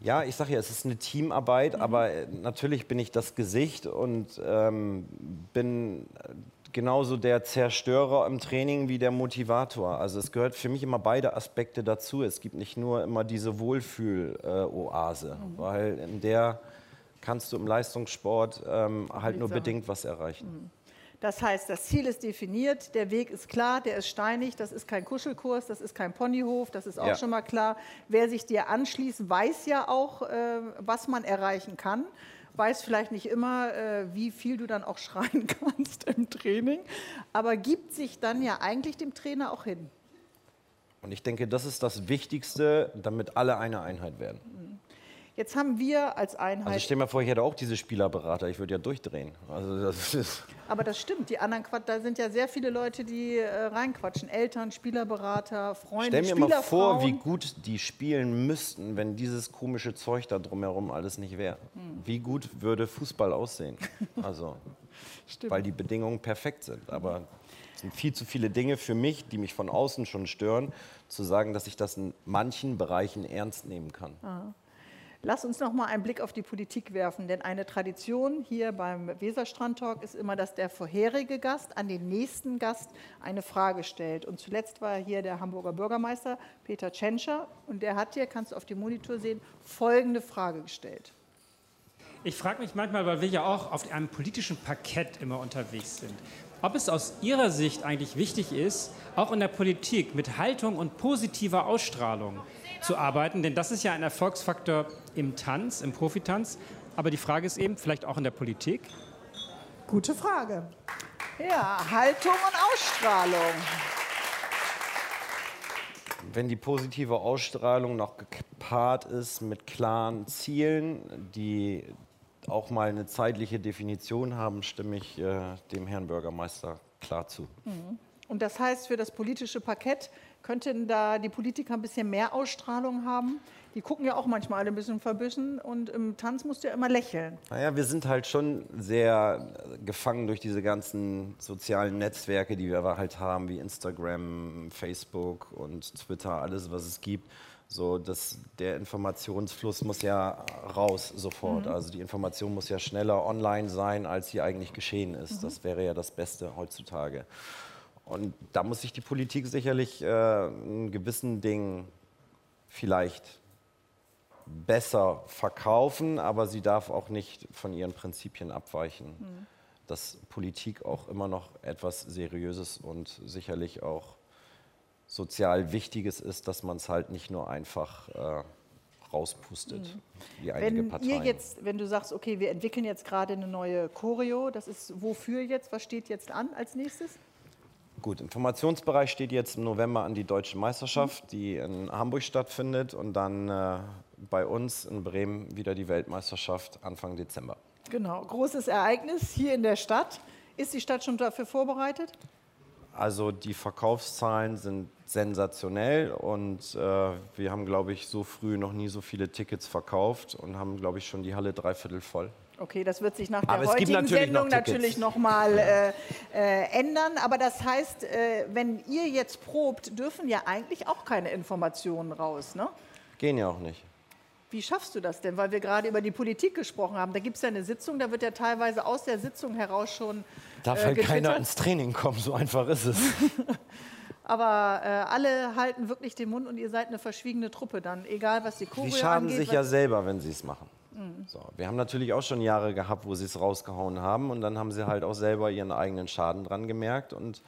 Ja, ich sage ja, es ist eine Teamarbeit, Mhm. aber äh, natürlich bin ich das Gesicht und ähm, bin äh, genauso der Zerstörer im Training wie der Motivator. Also es gehört für mich immer beide Aspekte dazu. Es gibt nicht nur immer diese Wohlfühl-Oase, Mhm. weil in der kannst du im Leistungssport ähm, halt nur bedingt was erreichen. Das heißt, das Ziel ist definiert, der Weg ist klar, der ist steinig, das ist kein Kuschelkurs, das ist kein Ponyhof, das ist auch Ja. schon mal klar. Wer sich dir anschließt, weiß ja auch, äh, was man erreichen kann, weiß vielleicht nicht immer, äh, wie viel du dann auch schreien kannst im Training, aber gibt sich dann ja eigentlich dem Trainer auch hin. Und ich denke, das ist das Wichtigste, damit alle eine Einheit werden. Jetzt haben wir als Einheit, Also stell mal vor, ich hätte auch diese Spielerberater, ich würde ja durchdrehen. Also das ist aber das stimmt, die anderen Quatsch, da sind ja sehr viele Leute, die äh, reinquatschen, Eltern, Spielerberater, Freunde, Stell mir mal vor, wie gut die spielen müssten, wenn dieses komische Zeug da drumherum alles nicht wäre. Hm. Wie gut würde Fußball aussehen? Also, weil die Bedingungen perfekt sind. Aber es sind viel zu viele Dinge für mich, die mich von außen schon stören, zu sagen, dass ich das in manchen Bereichen ernst nehmen kann. Lass uns noch mal einen Blick auf die Politik werfen, denn eine Tradition hier beim Weserstrand-Talk ist immer, dass der vorherige Gast an den nächsten Gast eine Frage stellt. Und zuletzt war hier der Hamburger Bürgermeister Peter Tschentscher und der hat hier, kannst du auf dem Monitor sehen, folgende Frage gestellt. Ich frage mich manchmal, weil wir ja auch auf einem politischen Parkett immer unterwegs sind, ob es aus Ihrer Sicht eigentlich wichtig ist, auch in der Politik mit Haltung und positiver Ausstrahlung zu arbeiten, denn das ist ja ein Erfolgsfaktor im Tanz, im Profitanz. Aber die Frage ist eben, vielleicht auch in der Politik. Gute Frage. Ja, Haltung und Ausstrahlung. Wenn die positive Ausstrahlung noch gepaart ist mit klaren Zielen, die auch mal eine zeitliche Definition haben, stimme ich äh, dem Herrn Bürgermeister klar zu. Und das heißt, für das politische Parkett könnten da die Politiker ein bisschen mehr Ausstrahlung haben. Die gucken ja auch manchmal alle ein bisschen verbissen und im Tanz musst du ja immer lächeln. Naja, wir sind halt schon sehr gefangen durch diese ganzen sozialen Netzwerke, die wir aber halt haben, wie Instagram, Facebook und Twitter, alles, was es gibt. So, dass der Informationsfluss muss ja raus sofort. Mhm. Also die Information muss ja schneller online sein, als sie eigentlich geschehen ist. Mhm. Das wäre ja das Beste heutzutage. Und da muss sich die Politik sicherlich äh, in gewissen Dingen vielleicht besser verkaufen, aber sie darf auch nicht von ihren Prinzipien abweichen. Mhm. Dass Politik auch immer noch etwas Seriöses und sicherlich auch sozial Wichtiges ist, dass man es halt nicht nur einfach äh, rauspustet, Mhm. wie einige Wenn Parteien. ihr jetzt, wenn du sagst, okay, wir entwickeln jetzt gerade eine neue Choreo, das ist wofür jetzt? Was steht jetzt an als nächstes? Gut, Informationsbereich steht jetzt im November an die Deutsche Meisterschaft, die in Hamburg stattfindet und dann äh, bei uns in Bremen wieder die Weltmeisterschaft Anfang Dezember. Genau, großes Ereignis hier in der Stadt. Ist die Stadt schon dafür vorbereitet? Also die Verkaufszahlen sind sensationell und äh, wir haben, glaube ich, so früh noch nie so viele Tickets verkauft und haben, glaube ich, schon die Halle dreiviertel voll. Okay, das wird sich nach der Aber heutigen natürlich Sendung noch natürlich nochmal äh, äh, ändern. Aber das heißt, äh, wenn ihr jetzt probt, dürfen ja eigentlich auch keine Informationen raus. Ne? Gehen ja auch nicht. Wie schaffst du das denn? Weil wir gerade über die Politik gesprochen haben. Da gibt es ja eine Sitzung, da wird ja teilweise aus der Sitzung heraus schon. Darf äh, halt keiner ins Training kommen, so einfach ist es. Aber äh, alle halten wirklich den Mund und ihr seid eine verschwiegene Truppe dann, egal was die Choreo Sie schaden angeht. sich ja selber, wenn sie es machen. Mhm. So, wir haben natürlich auch schon Jahre gehabt, wo sie es rausgehauen haben und dann haben sie halt auch selber ihren eigenen Schaden dran gemerkt. Und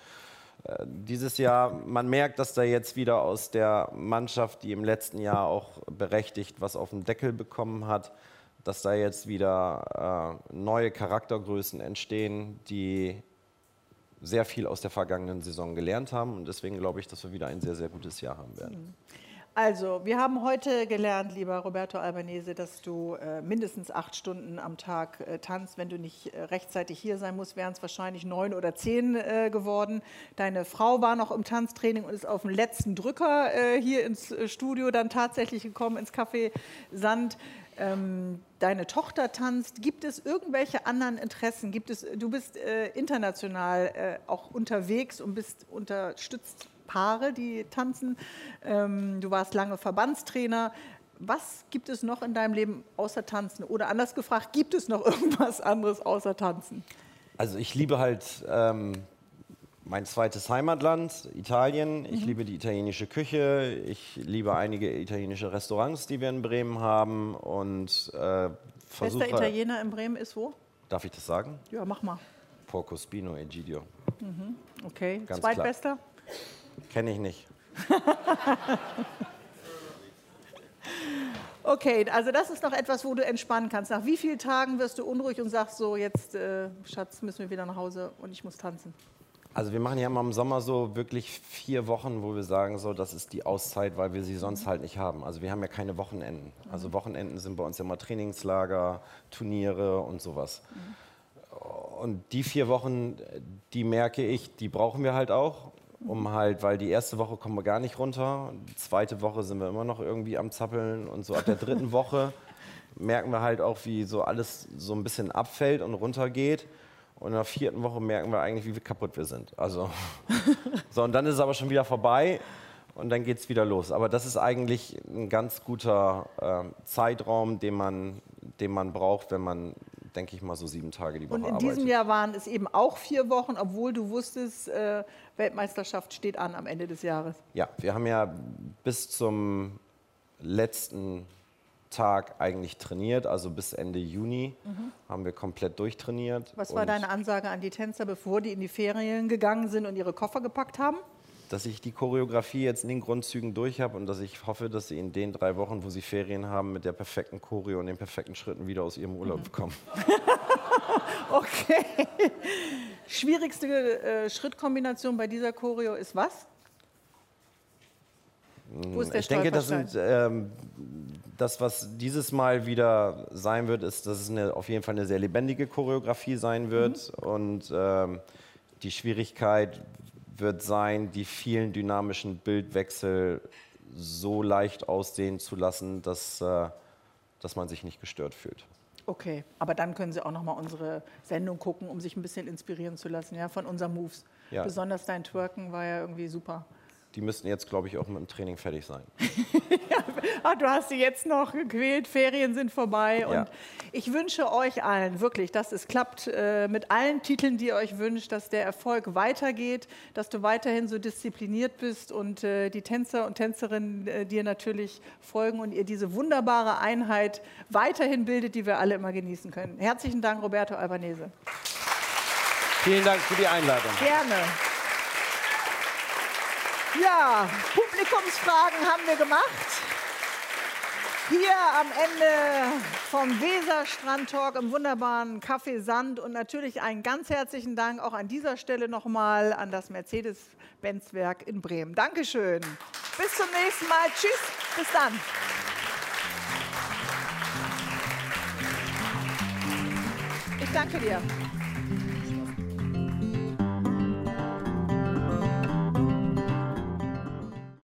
äh, dieses Jahr, man merkt, dass da jetzt wieder aus der Mannschaft, die im letzten Jahr auch berechtigt was auf den Deckel bekommen hat, dass da jetzt wieder äh, neue Charaktergrößen entstehen, die sehr viel aus der vergangenen Saison gelernt haben. Und deswegen glaube ich, dass wir wieder ein sehr, sehr gutes Jahr haben werden. Also, wir haben heute gelernt, lieber Roberto Albanese, dass du äh, mindestens acht Stunden am Tag äh, tanzt. Wenn du nicht äh, rechtzeitig hier sein musst, wären es wahrscheinlich neun oder zehn äh, geworden. Deine Frau war noch im Tanztraining und ist auf dem letzten Drücker äh, hier ins äh, Studio dann tatsächlich gekommen, ins Café Sand. Ähm, deine Tochter tanzt. Gibt es irgendwelche anderen Interessen? Gibt es, du bist international auch unterwegs und bist unterstützt Paare, die tanzen. Ähm, du warst lange Verbandstrainer. Was gibt es noch in deinem Leben außer Tanzen? Oder anders gefragt, gibt es noch irgendwas anderes außer Tanzen? Also ich liebe halt ähm, mein zweites Heimatland, Italien. Ich Mhm. liebe die italienische Küche. Ich liebe einige italienische Restaurants, die wir in Bremen haben. Und äh, versuche... Bester Italiener in Bremen ist wo? Darf ich das sagen? Ja, mach mal. Porco Spino Egidio. Mhm. Okay. Ganz Zweitbester? Kenne ich nicht. Okay, also das ist noch etwas, wo du entspannen kannst. Nach wie vielen Tagen wirst du unruhig und sagst so, jetzt, äh, Schatz, müssen wir wieder nach Hause und ich muss tanzen? Also wir machen ja immer im Sommer so wirklich vier Wochen, wo wir sagen, so, das ist die Auszeit, weil wir sie sonst halt nicht haben. Also wir haben ja keine Wochenenden. Also Wochenenden sind bei uns ja immer Trainingslager, Turniere und sowas. Und die vier Wochen, die merke ich, die brauchen wir halt auch, um halt, weil die erste Woche kommen wir gar nicht runter, die zweite Woche sind wir immer noch irgendwie am Zappeln und so ab der dritten Woche merken wir halt auch, wie so alles so ein bisschen abfällt und runtergeht. Und in der vierten Woche merken wir eigentlich, wie kaputt wir sind. Also, so, und dann ist es aber schon wieder vorbei und dann geht es wieder los. Aber das ist eigentlich ein ganz guter ähm, Zeitraum, den man, den man braucht, wenn man, denke ich mal, so sieben Tage die Woche Und in arbeitet. diesem Jahr waren es eben auch vier Wochen, obwohl du wusstest, äh, Weltmeisterschaft steht an am Ende des Jahres. Ja, wir haben ja bis zum letzten Tag eigentlich trainiert, also bis Ende Juni Mhm. haben wir komplett durchtrainiert. Was war deine Ansage an die Tänzer, bevor die in die Ferien gegangen sind und ihre Koffer gepackt haben? Dass ich die Choreografie jetzt in den Grundzügen durch habe und dass ich hoffe, dass sie in den drei Wochen, wo sie Ferien haben, mit der perfekten Choreo und den perfekten Schritten wieder aus ihrem Urlaub Mhm. kommen. Okay. Schwierigste äh, Schrittkombination bei dieser Choreo ist was? Wo ist der ich denke, das, sind, ähm, das, was dieses Mal wieder sein wird, ist, dass es eine, auf jeden Fall eine sehr lebendige Choreografie sein wird. Mhm. Und ähm, die Schwierigkeit wird sein, die vielen dynamischen Bildwechsel so leicht aussehen zu lassen, dass, äh, dass man sich nicht gestört fühlt. Okay, aber dann können Sie auch noch mal unsere Sendung gucken, um sich ein bisschen inspirieren zu lassen, ja, von unseren Moves. Ja. Besonders dein Twerken war ja irgendwie super. Die müssten jetzt, glaube ich, auch mit dem Training fertig sein. Ah, du hast sie jetzt noch gequält, Ferien sind vorbei. Ja. Und ich wünsche euch allen wirklich, dass es klappt äh, mit allen Titeln, die ihr euch wünscht, dass der Erfolg weitergeht, dass du weiterhin so diszipliniert bist und äh, die Tänzer und Tänzerinnen äh, dir natürlich folgen und ihr diese wunderbare Einheit weiterhin bildet, die wir alle immer genießen können. Herzlichen Dank, Roberto Albanese. Vielen Dank für die Einladung. Gerne. Ja, Publikumsfragen haben wir gemacht. Hier am Ende vom Weserstrand-Talk im wunderbaren Café Sand und natürlich einen ganz herzlichen Dank auch an dieser Stelle nochmal an das Mercedes-Benz-Werk in Bremen. Dankeschön. Bis zum nächsten Mal. Tschüss. Bis dann. Ich danke dir.